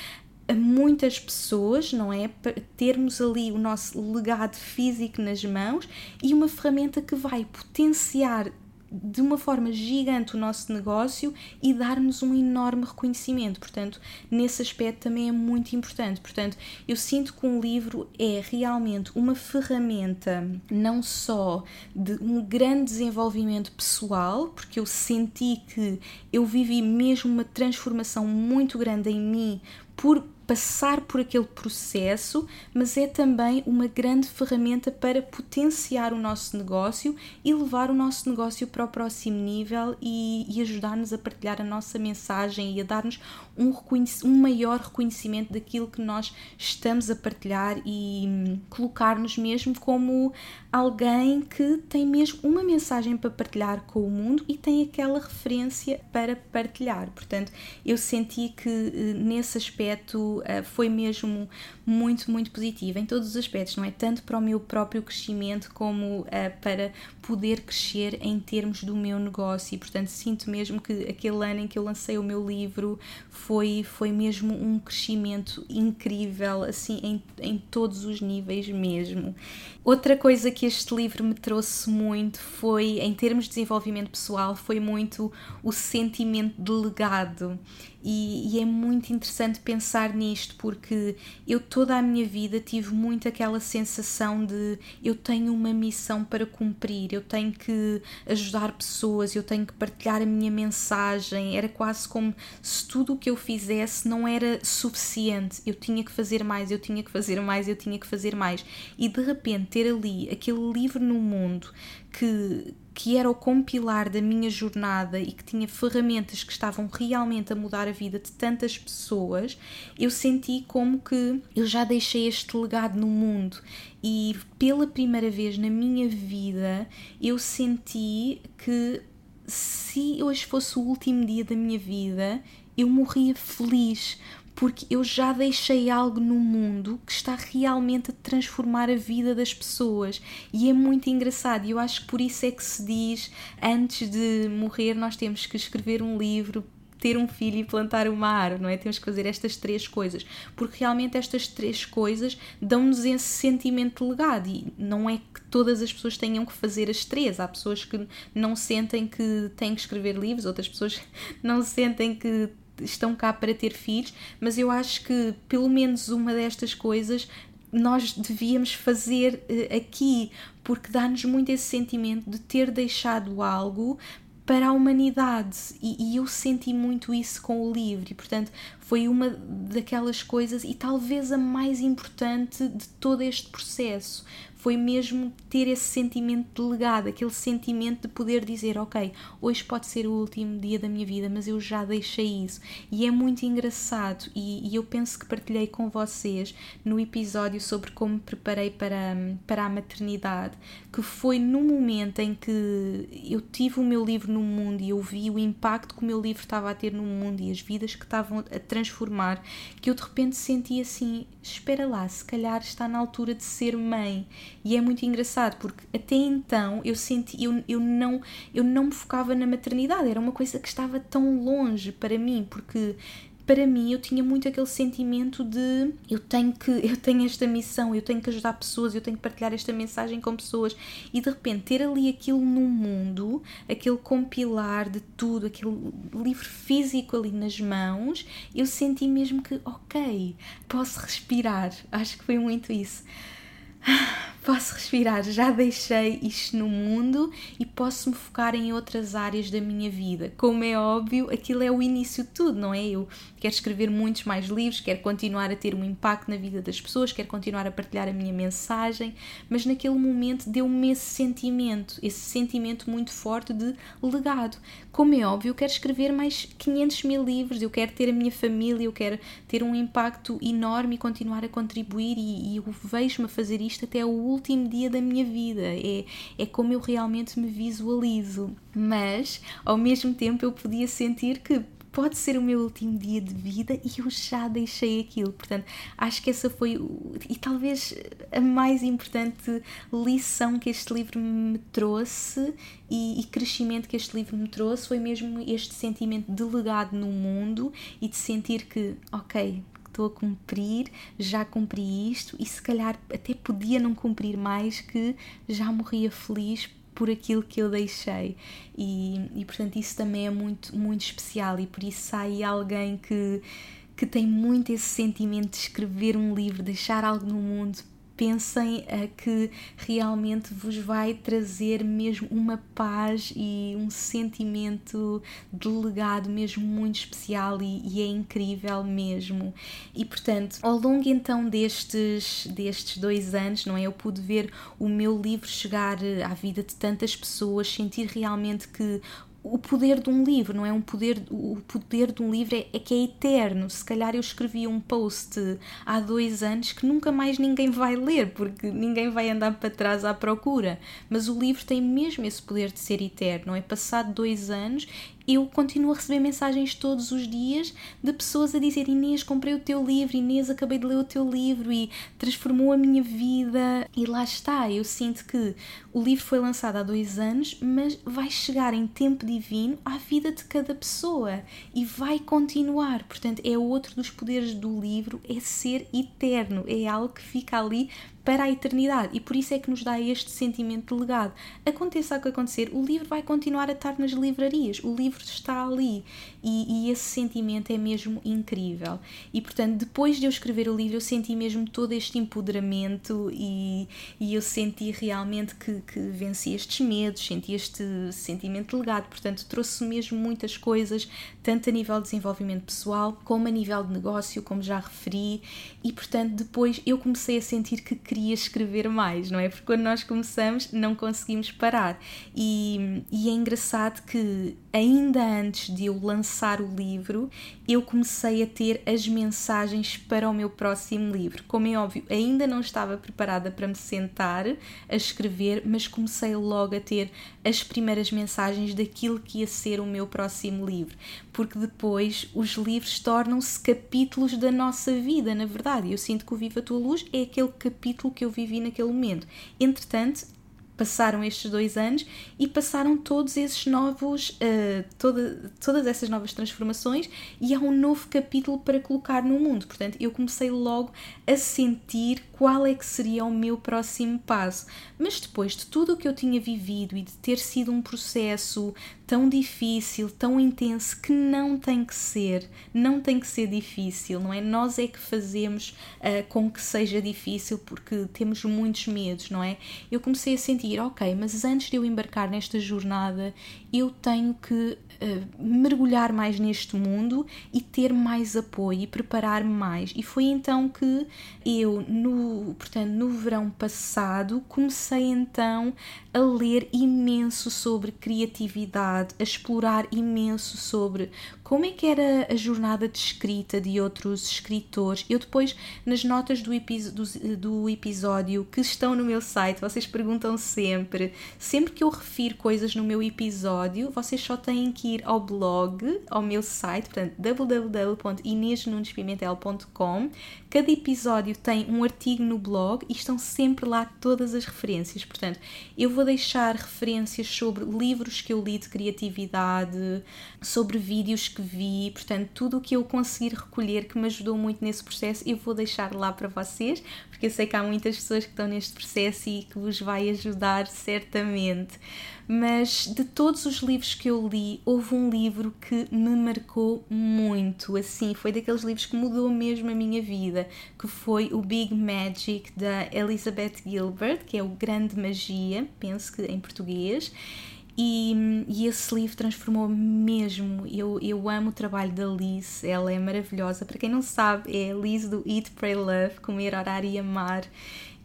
a muitas pessoas, não é? Termos ali o nosso legado físico nas mãos e uma ferramenta que vai potenciar de uma forma gigante o nosso negócio e dar-nos um enorme reconhecimento. Portanto, nesse aspecto também é muito importante. Portanto, eu sinto que um livro é realmente uma ferramenta não só de um grande desenvolvimento pessoal, porque eu senti que eu vivi mesmo uma transformação muito grande em mim por passar por aquele processo, mas é também uma grande ferramenta para potenciar o nosso negócio e levar o nosso negócio para o próximo nível e, e ajudar-nos a partilhar a nossa mensagem e a dar-nos um, um maior reconhecimento daquilo que nós estamos a partilhar e hum, colocar-nos mesmo como alguém que tem mesmo uma mensagem para partilhar com o mundo e tem aquela referência para partilhar. Portanto, eu senti que eh, nesse aspecto eh, foi mesmo muito, muito positivo em todos os aspectos, não é? Tanto para o meu próprio crescimento como eh, para poder crescer em termos do meu negócio e, portanto, sinto mesmo que aquele ano em que eu lancei o meu livro foi, foi mesmo um crescimento incrível, assim, em, em todos os níveis mesmo. Outra coisa que este livro me trouxe muito foi, em termos de desenvolvimento pessoal, foi muito o sentimento de legado. E, e, é muito interessante pensar nisto porque eu toda a minha vida tive muito aquela sensação de eu tenho uma missão para cumprir, eu tenho que ajudar pessoas, eu tenho que partilhar a minha mensagem. Era quase como se tudo o que eu fizesse não era suficiente, eu tinha que fazer mais, eu tinha que fazer mais, eu tinha que fazer mais. E de repente ter ali aquele livro no mundo que, que era o compilar da minha jornada e que tinha ferramentas que estavam realmente a mudar a vida de tantas pessoas, eu senti como que eu já deixei este legado no mundo. E pela primeira vez na minha vida eu senti que se hoje fosse o último dia da minha vida, eu morria feliz porque eu já deixei algo no mundo que está realmente a transformar a vida das pessoas e é muito engraçado. E eu acho que por isso é que se diz antes de morrer nós temos que escrever um livro ter um filho e plantar uma árvore, não é? Temos que fazer estas três coisas, porque realmente estas três coisas dão-nos esse sentimento de legado e não é que todas as pessoas tenham que fazer as três. Há pessoas que não sentem que têm que escrever livros, outras pessoas não sentem que estão cá para ter filhos, mas eu acho que pelo menos uma destas coisas nós devíamos fazer uh, aqui, porque dá-nos muito esse sentimento de ter deixado algo para a humanidade. E, e, eu senti muito isso com o livro e portanto foi uma daquelas coisas e talvez a mais importante de todo este processo foi mesmo ter esse sentimento de legado, aquele sentimento de poder dizer: Ok, hoje pode ser o último dia da minha vida, mas eu já deixei isso. E é muito engraçado, e, e eu penso que partilhei com vocês no episódio sobre como me preparei para, para a maternidade, que foi no momento em que eu tive o meu livro no mundo e eu vi o impacto que o meu livro estava a ter no mundo e as vidas que estavam a transformar, que eu de repente senti assim: espera lá, se calhar está na altura de ser mãe. E é muito engraçado porque até então eu senti, eu, eu, não, eu não me focava na maternidade, era uma coisa que estava tão longe para mim, porque para mim eu tinha muito aquele sentimento de eu tenho que eu tenho esta missão, eu tenho que ajudar pessoas, eu tenho que partilhar esta mensagem com pessoas e de repente ter ali aquilo no mundo, aquele compilar de tudo, aquele livro físico ali nas mãos, eu senti mesmo que ok, posso respirar. Acho que foi muito isso posso respirar, já deixei isto no mundo e posso me focar em outras áreas da minha vida. Como é óbvio, aquilo é o início de tudo, não é? Eu quero escrever muitos mais livros, quero continuar a ter um impacto na vida das pessoas, quero continuar a partilhar a minha mensagem, mas naquele momento deu-me esse sentimento, esse sentimento muito forte de legado. Como é óbvio, eu quero escrever mais 500 mil livros, eu quero ter a minha família, eu quero ter um impacto enorme e continuar a contribuir e, e eu vejo-me a fazer isto até o último dia da minha vida. É, é como eu realmente me visualizo. Mas, ao mesmo tempo, eu podia sentir que pode ser o meu último dia de vida e eu já deixei aquilo. Portanto, acho que essa foi e talvez a mais importante lição que este livro me trouxe e, e, crescimento que este livro me trouxe foi mesmo este sentimento de legado no mundo e de sentir que, ok, estou a cumprir, já cumpri isto e se calhar até podia não cumprir mais que já morria feliz por aquilo que eu deixei. E, e portanto isso também é muito muito especial e por isso aí alguém que que tem muito esse sentimento de escrever um livro, deixar algo no mundo pensem uh, que realmente vos vai trazer mesmo uma paz e um sentimento de legado mesmo muito especial e, e, é incrível mesmo. E portanto, ao longo então destes, destes dois anos, não é? Eu pude ver o meu livro chegar eh, à vida de tantas pessoas, sentir realmente que o poder de um livro, não é? Um poder, o poder de um livro é, é, que é eterno. Se calhar eu escrevi um post há dois anos que nunca mais ninguém vai ler, porque ninguém vai andar para trás à procura. Mas o livro tem mesmo esse poder de ser eterno, é? Passado dois anos eu continuo a receber mensagens todos os dias de pessoas a dizer Inês, comprei o teu livro, Inês, acabei de ler o teu livro e transformou a minha vida. E lá está, eu sinto que o livro foi lançado há dois anos, mas vai chegar em tempo divino à vida de cada pessoa e vai continuar. Portanto, é outro dos poderes do livro, é ser eterno, é algo que fica ali para a eternidade e por isso é que nos dá este sentimento de legado. Aconteça o que acontecer, o livro vai continuar a estar nas livrarias, o livro está ali e, e, esse sentimento é mesmo incrível. E portanto, depois de eu escrever o livro, eu senti mesmo todo este empoderamento e, e eu senti realmente que, que venci estes medos, senti este sentimento de legado. Portanto, trouxe mesmo muitas coisas, tanto a nível de desenvolvimento pessoal, como a nível de negócio, como já referi, e portanto, depois eu comecei a sentir que queria escrever mais, não é? Porque quando nós começamos, não conseguimos parar. E, e é engraçado que ainda antes de eu lançar o livro, eu comecei a ter as mensagens para o meu próximo livro. Como é óbvio, ainda não estava preparada para me sentar a escrever, mas comecei logo a ter as primeiras mensagens daquilo que ia ser o meu próximo livro, porque depois os livros tornam-se capítulos da nossa vida, na verdade. Eu sinto que o Viva a Tua Luz é aquele capítulo que eu vivi naquele momento. Entretanto, passaram estes dois anos e passaram todos esses novos, uh, toda, todas essas novas transformações e há um novo capítulo para colocar no mundo. Portanto, eu comecei logo a sentir qual é que seria o meu próximo passo. Mas depois de tudo o que eu tinha vivido e de ter sido um processo tão difícil, tão intenso, que não tem que ser, não tem que ser difícil, não é? Nós é que fazemos uh, com que seja difícil porque temos muitos medos, não é? Eu comecei a sentir, ok, mas antes de eu embarcar nesta jornada, eu tenho que uh, mergulhar mais neste mundo e ter mais apoio e preparar-me mais. E foi então que eu, no, portanto, no verão passado, comecei então a ler imenso sobre criatividade, a explorar imenso sobre como é que era a jornada de escrita de outros escritores. Eu depois, nas notas do, do, do episódio que estão no meu site, vocês perguntam sempre, sempre que eu refiro coisas no meu episódio, vocês só têm que ir ao blog, ao meu site, portanto, www.inesnunespimentel.com. Cada episódio tem um artigo no blog e estão sempre lá todas as referências. Portanto, eu vou deixar referências sobre livros que eu li de criatividade, sobre vídeos que vi, portanto, tudo o que eu conseguir recolher que me ajudou muito nesse processo, eu vou deixar lá para vocês, porque eu sei que há muitas pessoas que estão neste processo e que vos vai ajudar certamente. Mas de todos os livros que eu li, houve um livro que me marcou muito, assim, foi daqueles livros que mudou mesmo a minha vida, que foi o Big Magic da Elizabeth Gilbert, que é o Grande Magia, penso que em português. E, e esse livro transformou mesmo. Eu, eu amo o trabalho da Liz, ela é maravilhosa. Para quem não sabe, é a Liz do Eat, Pray, Love Comer, Orar e Amar.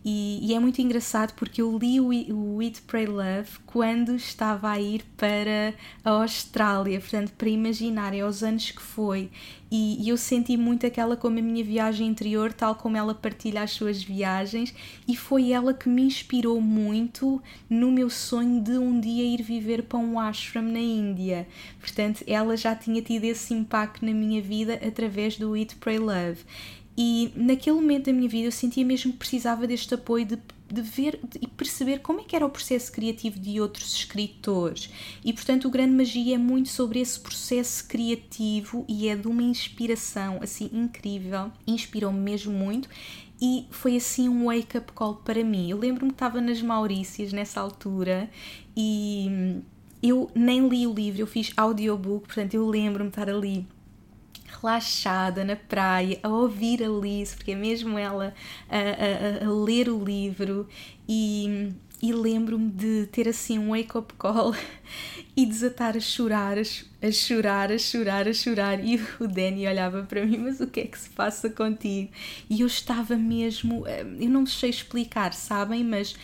E, e, é muito engraçado porque eu li o, o Eat, Pray, Love quando estava a ir para a Austrália, portanto, para imaginar, é aos anos que foi. E, e, eu senti muito aquela como a minha viagem interior, tal como ela partilha as suas viagens, e foi ela que me inspirou muito no meu sonho de um dia ir viver para um ashram na Índia. Portanto, ela já tinha tido esse impacto na minha vida através do Eat, Pray, Love. E naquele momento da minha vida eu sentia mesmo que precisava deste apoio de, de ver e perceber como é que era o processo criativo de outros escritores. E portanto, o Grande Magia é muito sobre esse processo criativo e é de uma inspiração assim incrível. Inspirou-me mesmo muito e foi assim um wake-up call para mim. Eu lembro-me que estava nas Maurícias nessa altura e eu nem li o livro, eu fiz audiobook, portanto eu lembro-me estar ali relaxada na praia, a ouvir a Liz, porque é mesmo ela a, a, a ler o livro e, e lembro-me de ter assim um wake-up call e desatar a chorar, a chorar, a chorar, a chorar. E o Danny olhava para mim, mas o que é que se passa contigo? E eu estava mesmo, eh, eu não sei explicar, sabem, mas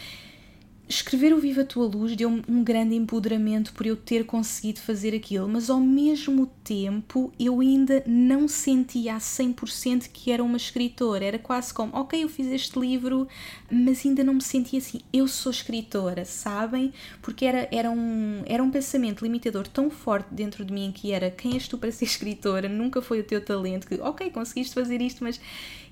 escrever o Viva a Tua Luz deu-me um grande empoderamento por eu ter conseguido fazer aquilo, mas ao mesmo tempo eu ainda não sentia a 100% que era uma escritora. Era quase como, ok, eu fiz este livro, mas ainda não me sentia assim, eu sou escritora, sabem? Porque era, era, um, era um pensamento limitador tão forte dentro de mim que era, quem és tu para ser escritora? Nunca foi o teu talento, que, ok, conseguiste fazer isto, mas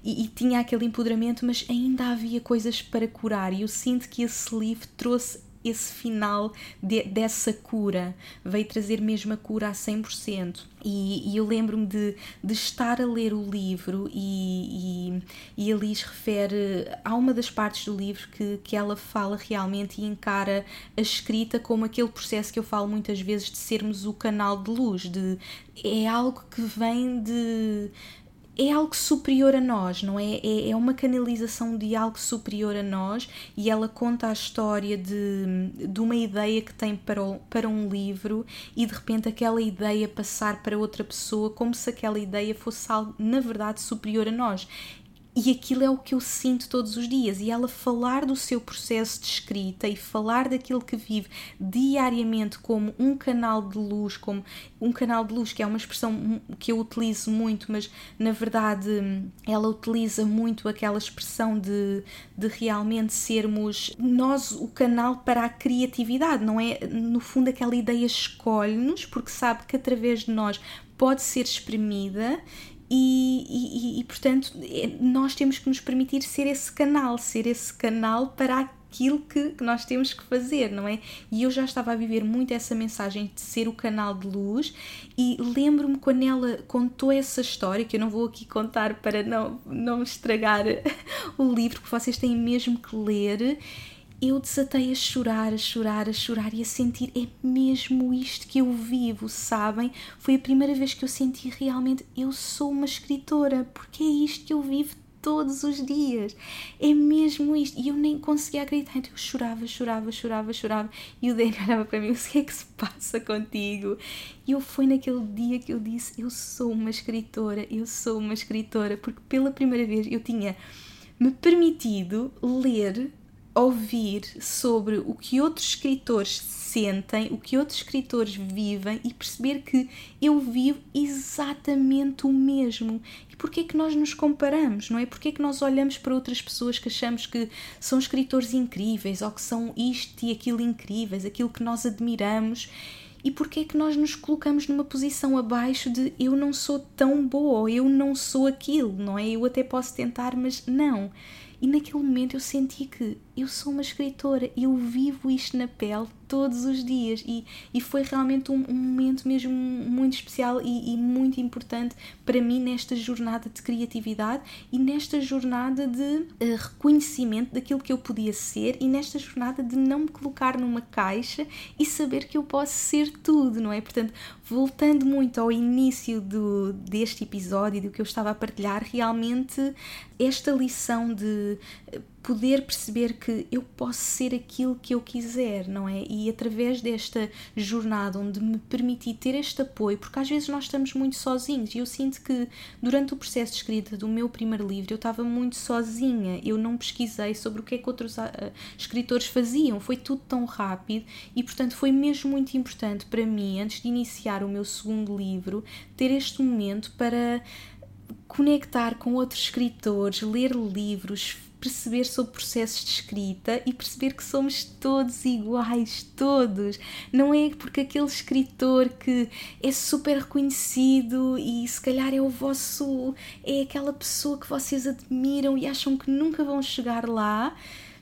e, e, tinha aquele empoderamento, mas ainda havia coisas para curar. E eu sinto que esse livro trouxe esse final de, dessa cura, veio trazer mesmo a cura a 100%. E, e eu lembro-me de, de estar a ler o livro e, e, e a Liz refere a uma das partes do livro que, que ela fala realmente e encara a escrita como aquele processo que eu falo muitas vezes de sermos o canal de luz, de é algo que vem de é algo superior a nós, não é? é? É uma canalização de algo superior a nós e ela conta a história de, de uma ideia que tem para, o, para um livro e de repente aquela ideia passar para outra pessoa como se aquela ideia fosse algo, na verdade, superior a nós. E aquilo é o que eu sinto todos os dias. E ela falar do seu processo de escrita e falar daquilo que vive diariamente como um canal de luz, como um canal de luz, que é uma expressão que eu utilizo muito, mas na verdade ela utiliza muito aquela expressão de, de realmente sermos nós o canal para a criatividade, não é? No fundo, aquela ideia escolhe-nos porque sabe que através de nós pode ser exprimida e, e, portanto é, nós temos que nos permitir ser esse canal, ser esse canal para aquilo que, que, nós temos que fazer, não é? E eu já estava a viver muito essa mensagem de ser o canal de luz e lembro-me quando ela contou essa história, que eu não vou aqui contar para não, não estragar o livro, que vocês têm mesmo que ler eu desatei a chorar, a chorar, a chorar e a sentir é mesmo isto que eu vivo, sabem? Foi a primeira vez que eu senti realmente eu sou uma escritora, porque é isto que eu vivo todos os dias. É mesmo isto. E eu nem conseguia acreditar. Então eu chorava, chorava, chorava, chorava. E o Daniel olhava para mim: o que é que se passa contigo? E eu foi naquele dia que eu disse: eu sou uma escritora, eu sou uma escritora, porque pela primeira vez eu tinha me permitido ler ouvir sobre o que outros escritores sentem, o que outros escritores vivem e perceber que eu vivo exatamente o mesmo. E porquê é que nós nos comparamos, não é? Porquê é que nós olhamos para outras pessoas que achamos que são escritores incríveis ou que são isto e aquilo incríveis, aquilo que nós admiramos e porquê é que nós nos colocamos numa posição abaixo de eu não sou tão boa ou eu não sou aquilo, não é? Eu até posso tentar, mas não. E naquele momento eu senti que eu sou uma escritora, eu vivo isto na pele todos os dias e, e foi realmente um, um momento mesmo muito especial e, e, muito importante para mim nesta jornada de criatividade e nesta jornada de uh, reconhecimento daquilo que eu podia ser e nesta jornada de não me colocar numa caixa e saber que eu posso ser tudo, não é? Portanto, voltando muito ao início do, deste episódio, do que eu estava a partilhar, realmente esta lição de poder perceber que eu posso ser aquilo que eu quiser, não é? E através desta jornada onde me permiti ter este apoio, porque às vezes nós estamos muito sozinhos e eu sinto que durante o processo de escrita do meu primeiro livro eu estava muito sozinha, eu não pesquisei sobre o que é que outros uh, escritores faziam, foi tudo tão rápido e portanto foi mesmo muito importante para mim, antes de iniciar o meu segundo livro, ter este momento para conectar com outros escritores, ler livros, perceber sobre processos de escrita e perceber que somos todos iguais, todos. Não é porque aquele escritor que é super reconhecido e se calhar é o vosso, é aquela pessoa que vocês admiram e acham que nunca vão chegar lá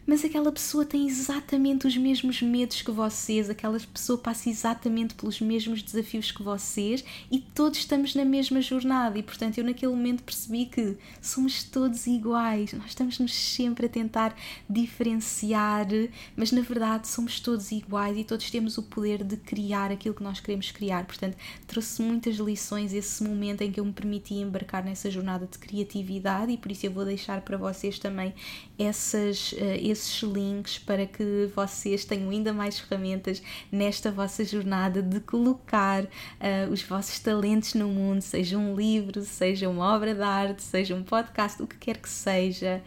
mas aquela pessoa tem exatamente os mesmos medos que vocês, aquela pessoa passa exatamente pelos mesmos desafios que vocês e todos estamos na mesma jornada. E portanto, eu naquele momento percebi que somos todos iguais, nós estamos nos sempre a tentar diferenciar, mas na verdade somos todos iguais e todos temos o poder de criar aquilo que nós queremos criar. Portanto, trouxe muitas lições esse momento em que eu me permiti embarcar nessa jornada de criatividade e por isso eu vou deixar para vocês também essas, uh, esses links para que vocês tenham ainda mais ferramentas nesta vossa jornada de colocar uh, os vossos talentos no mundo, seja um livro, seja uma obra de arte, seja um podcast, o que quer que seja.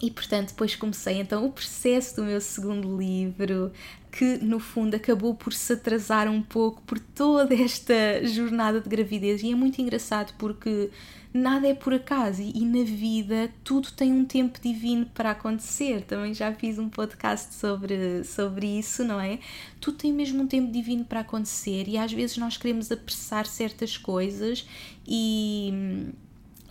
E portanto, depois comecei então o processo do meu segundo livro, que no fundo acabou por se atrasar um pouco por toda esta jornada de gravidez. E é muito engraçado porque nada é por acaso e, na vida tudo tem um tempo divino para acontecer. Também já fiz um podcast sobre, sobre isso, não é? Tudo tem mesmo um tempo divino para acontecer e às vezes nós queremos apressar certas coisas e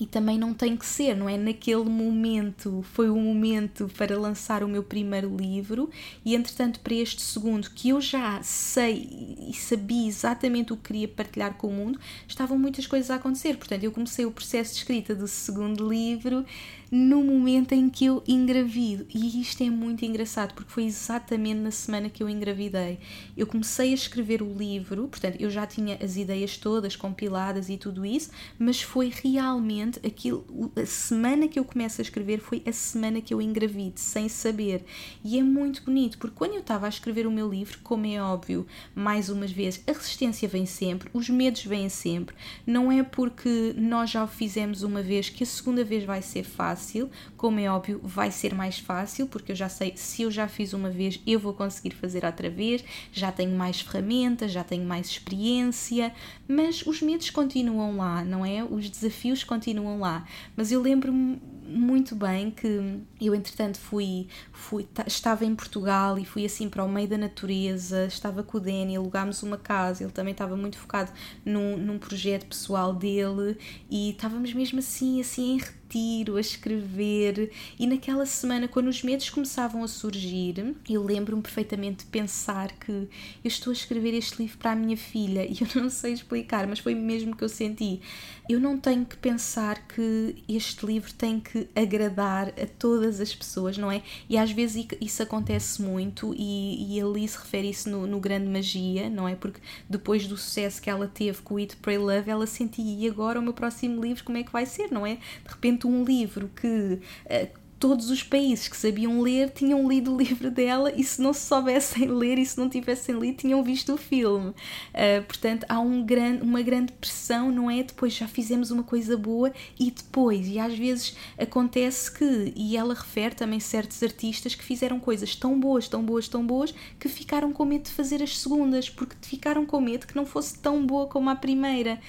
e também não tem que ser, não é? Naquele momento foi o momento para lançar o meu primeiro livro e entretanto para este segundo que eu já sei e sabia exatamente o que queria partilhar com o mundo, estavam muitas coisas a acontecer. Portanto, eu comecei o processo de escrita do segundo livro no momento em que eu engravido. E isto é muito engraçado porque foi exatamente na semana que eu engravidei. Eu comecei a escrever o livro, portanto, eu já tinha as ideias todas compiladas e tudo isso, mas foi realmente aquilo. A semana que eu começo a escrever foi a semana que eu engravido, sem saber. E é muito bonito porque quando eu estava a escrever o meu livro, como é óbvio, mais umas vezes, a resistência vem sempre, os medos vêm sempre. Não é porque nós já o fizemos uma vez que a segunda vez vai ser fácil fácil, como é óbvio, vai ser mais fácil, porque eu já sei, se eu já fiz uma vez, eu vou conseguir fazer outra vez, já tenho mais ferramentas, já tenho mais experiência, mas os medos continuam lá, não é? Os desafios continuam lá. Mas eu lembro-me muito bem que eu entretanto fui, fui estava em Portugal e fui assim para o meio da natureza, estava com o Danny, alugámos uma casa, ele também estava muito focado num, num projeto pessoal dele e estávamos mesmo assim, assim em retiro, a escrever e naquela semana quando os medos começavam a surgir, eu lembro-me perfeitamente de pensar que eu estou a escrever este livro para a minha filha e eu não sei explicar, mas foi mesmo que eu senti. Eu não tenho que pensar que este livro tem que agradar a todas as pessoas, não é? E às vezes isso acontece muito, e, e a Liz refere isso no, no Grande Magia, não é? Porque depois do sucesso que ela teve com o Eat, Pray, Love, ela sentia, e agora o meu próximo livro, como é que vai ser, não é? De repente, um livro que uh, todos os países que sabiam ler tinham lido o livro dela e se não se soubessem ler e se não tivessem lido tinham visto o filme. Uh, portanto, há um gran, uma grande pressão, não é? Depois já fizemos uma coisa boa e depois, e às vezes acontece que, e ela refere também certos artistas que fizeram coisas tão boas, tão boas, tão boas, que ficaram com medo de fazer as segundas, porque ficaram com medo que não fosse tão boa como a primeira.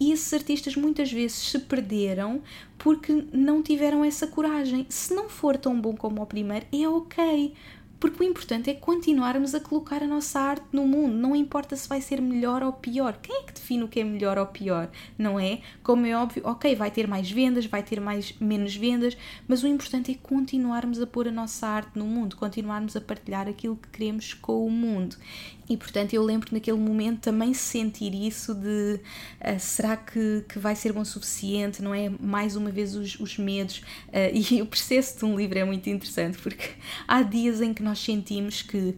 E esses artistas muitas vezes se perderam porque não tiveram essa coragem. Se não for tão bom como o primeiro, é ok. Porque o importante é continuarmos a colocar a nossa arte no mundo, não importa se vai ser melhor ou pior. Quem é que define o que é melhor ou pior? Não é? Como é óbvio, ok, vai ter mais vendas, vai ter mais menos vendas, mas o importante é continuarmos a pôr a nossa arte no mundo, continuarmos a partilhar aquilo que queremos com o mundo. E portanto eu lembro naquele momento também sentir isso de uh, será que, que vai ser bom o suficiente, não é? Mais uma vez os, os medos. Uh, e o processo de um livro é muito interessante porque há dias em que nós sentimos que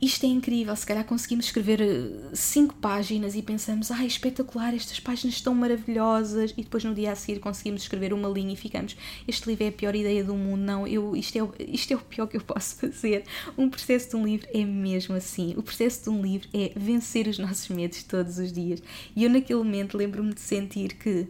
isto é incrível, se calhar conseguimos escrever eh, cinco páginas e pensamos, ai, ah, espetacular, estas páginas estão maravilhosas, e depois no dia a seguir conseguimos escrever uma linha e ficamos, este livro é a pior ideia do mundo, não, eu, isto, é, isto é o pior que eu posso fazer. Um processo de um livro é mesmo assim, o processo de um livro é vencer os nossos medos todos os dias. E eu naquele momento lembro-me de sentir que,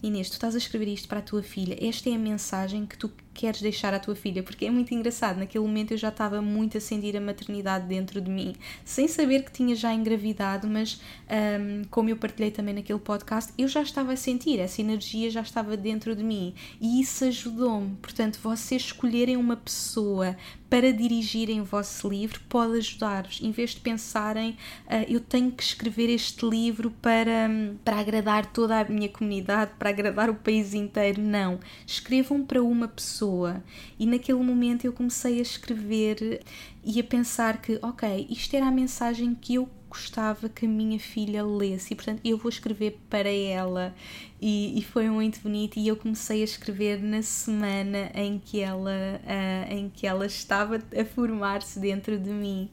Inês, tu estás a escrever isto para a tua filha, esta é a mensagem que tu queres deixar à tua filha, porque é muito engraçado. Naquele momento eu já estava muito a sentir a maternidade dentro de mim, sem saber que tinha já engravidado, mas um, como eu partilhei também naquele podcast, eu já estava a sentir, essa energia já estava dentro de mim e isso ajudou-me. Portanto, vocês escolherem uma pessoa para dirigirem o vosso livro pode ajudar-vos. Em vez de pensarem, uh, eu tenho que escrever este livro para, para agradar toda a minha comunidade, para agradar o país inteiro, não. Escrevam para uma pessoa pessoa. E naquele momento eu comecei a escrever e a pensar que, ok, isto era a mensagem que eu gostava que a minha filha lesse e portanto eu vou escrever para ela e, e, foi muito bonito. E eu comecei a escrever na semana em que ela uh, em que ela estava a formar-se dentro de mim.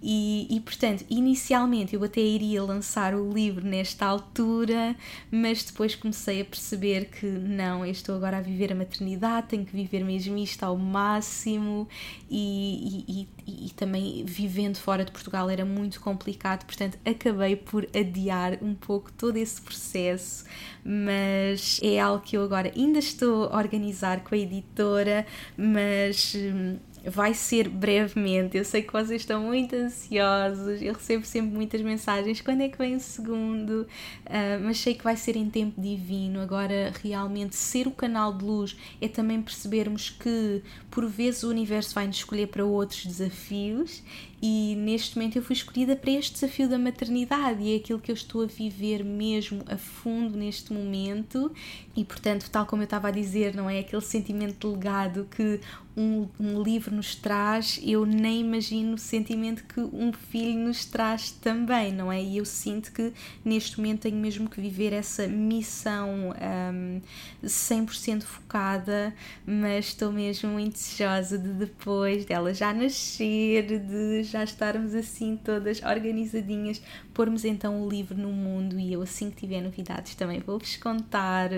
E, e portanto inicialmente eu até iria lançar o livro nesta altura mas depois comecei a perceber que não eu estou agora a viver a maternidade tenho que viver mesmo isto ao máximo. E, e, e também vivendo fora de Portugal era muito complicado. Portanto acabei por adiar um pouco todo esse processo mas é algo que eu agora ainda estou a organizar com a editora, mas hum, vai ser brevemente. Eu sei que vocês estão muito ansiosos, eu recebo sempre muitas mensagens. Quando é que vem o segundo? Uh, mas sei que vai ser em tempo divino. Agora, realmente, ser o canal de luz é também percebermos que, por vezes, o universo vai nos escolher para outros desafios e neste momento eu fui escolhida para este desafio da maternidade e é aquilo que eu estou a viver mesmo a fundo neste momento. E portanto tal como eu estava a dizer não é? Aquele sentimento de legado que um, um livro nos traz eu nem imagino o sentimento que um filho nos traz também não é? E eu sinto que neste momento tenho mesmo que viver essa missão um, 100% focada mas estou mesmo muito desejosa de depois dela já nascer de já estarmos assim todas organizadinhas, pormos então o livro no mundo e eu assim que tiver novidades também vou-vos contar,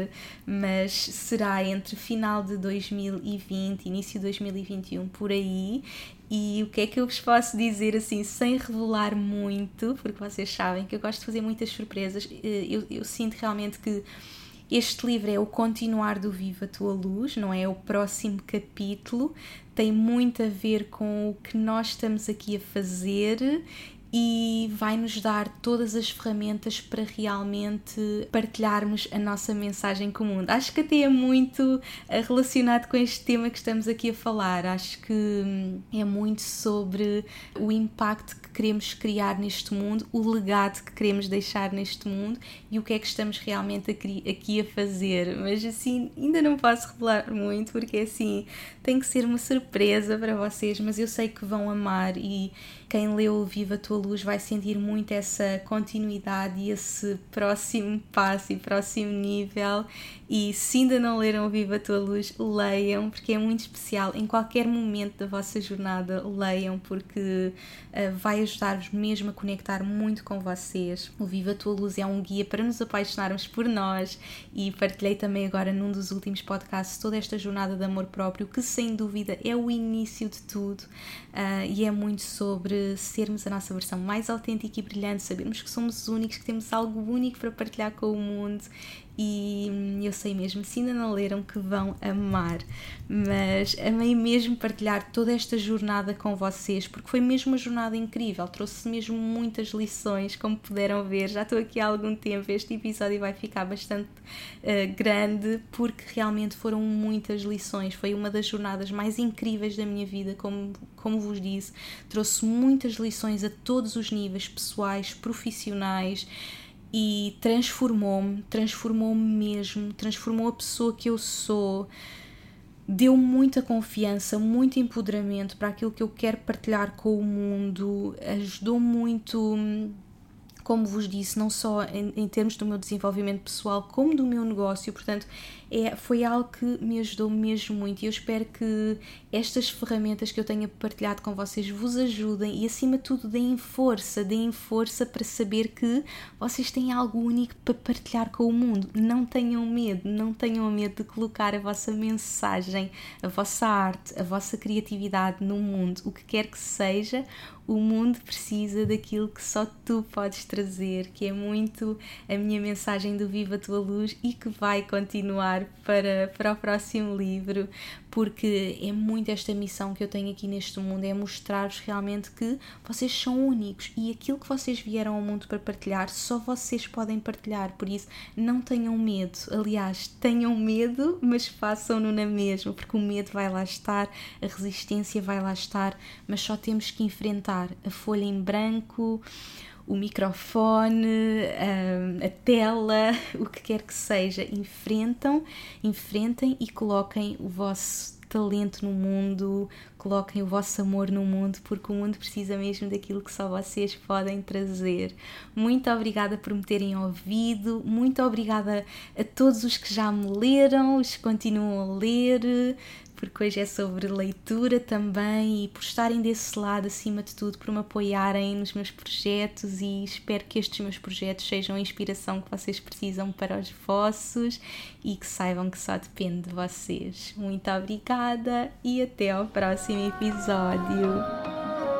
mas será entre final de 2020, início de 2021 por aí e o que é que eu vos posso dizer assim, sem revelar muito, porque vocês sabem que eu gosto de fazer muitas surpresas. Eh, eu, eu sinto realmente que este livro é o continuar do Viva a Tua Luz, não é? O próximo capítulo, tem muito a ver com o que nós estamos aqui a fazer e vai nos dar todas as ferramentas para realmente partilharmos a nossa mensagem comum. Acho que até é muito eh, relacionado com este tema que estamos aqui a falar. Acho que hum, é muito sobre o impacto que queremos criar neste mundo, o legado que queremos deixar neste mundo e o que é que estamos realmente aqui a fazer. Mas assim, ainda não posso revelar muito porque assim tem que ser uma surpresa para vocês, mas eu sei que vão amar e quem leu Viva a Tua Luz vai sentir muito essa continuidade e esse próximo passo e próximo nível. E se ainda não leram Viva a Tua Luz, leiam, porque é muito especial. Em qualquer momento da vossa jornada, leiam, porque uh, vai ajudar-vos mesmo a conectar muito com vocês. O Viva a Tua Luz é um guia para nos apaixonarmos por nós e partilhei também agora num dos últimos podcasts toda esta jornada de amor próprio, que sem dúvida é o início de tudo uh, e é muito sobre sermos a nossa versão mais autêntica e brilhante, sabermos que somos únicos, que temos algo único para partilhar com o mundo e eu sei mesmo, se ainda não leram, que vão amar. Mas amei mesmo partilhar toda esta jornada com vocês, porque foi mesmo uma jornada incrível, trouxe mesmo muitas lições, como puderam ver. Já estou aqui há algum tempo, este episódio vai ficar bastante uh, grande, porque realmente foram muitas lições. Foi uma das jornadas mais incríveis da minha vida, como, como vos disse. Trouxe muitas lições a todos os níveis, pessoais, profissionais e transformou-me, transformou-me mesmo, transformou a pessoa que eu sou, deu muita confiança, muito empoderamento para aquilo que eu quero partilhar com o mundo, ajudou muito, como vos disse, não só em, em termos do meu desenvolvimento pessoal, como do meu negócio, portanto é, foi algo que me ajudou mesmo muito e eu espero que estas ferramentas que eu tenha partilhado com vocês vos ajudem e acima de tudo deem força, deem força para saber que vocês têm algo único para partilhar com o mundo. Não tenham medo, não tenham medo de colocar a vossa mensagem, a vossa arte, a vossa criatividade no mundo, o que quer que seja, o mundo precisa daquilo que só tu podes trazer, que é muito a minha mensagem do Viva a Tua Luz e que vai continuar para, para o próximo livro, porque é muito esta missão que eu tenho aqui neste mundo: é mostrar-vos realmente que vocês são únicos e aquilo que vocês vieram ao mundo para partilhar, só vocês podem partilhar. Por isso, não tenham medo. Aliás, tenham medo, mas façam-no na mesma, porque o medo vai lá estar, a resistência vai lá estar, mas só temos que enfrentar a folha em branco o microfone, a, a tela, o que quer que seja, enfrentam, enfrentem e coloquem o vosso talento no mundo, coloquem o vosso amor no mundo, porque o mundo precisa mesmo daquilo que só vocês podem trazer. Muito obrigada por me terem ouvido, muito obrigada a todos os que já me leram, os que continuam a ler porque hoje é sobre leitura também e por estarem desse lado acima de tudo, por me apoiarem nos meus projetos e espero que estes meus projetos sejam a inspiração que vocês precisam para os vossos e que saibam que só depende de vocês. Muito obrigada e até ao próximo episódio.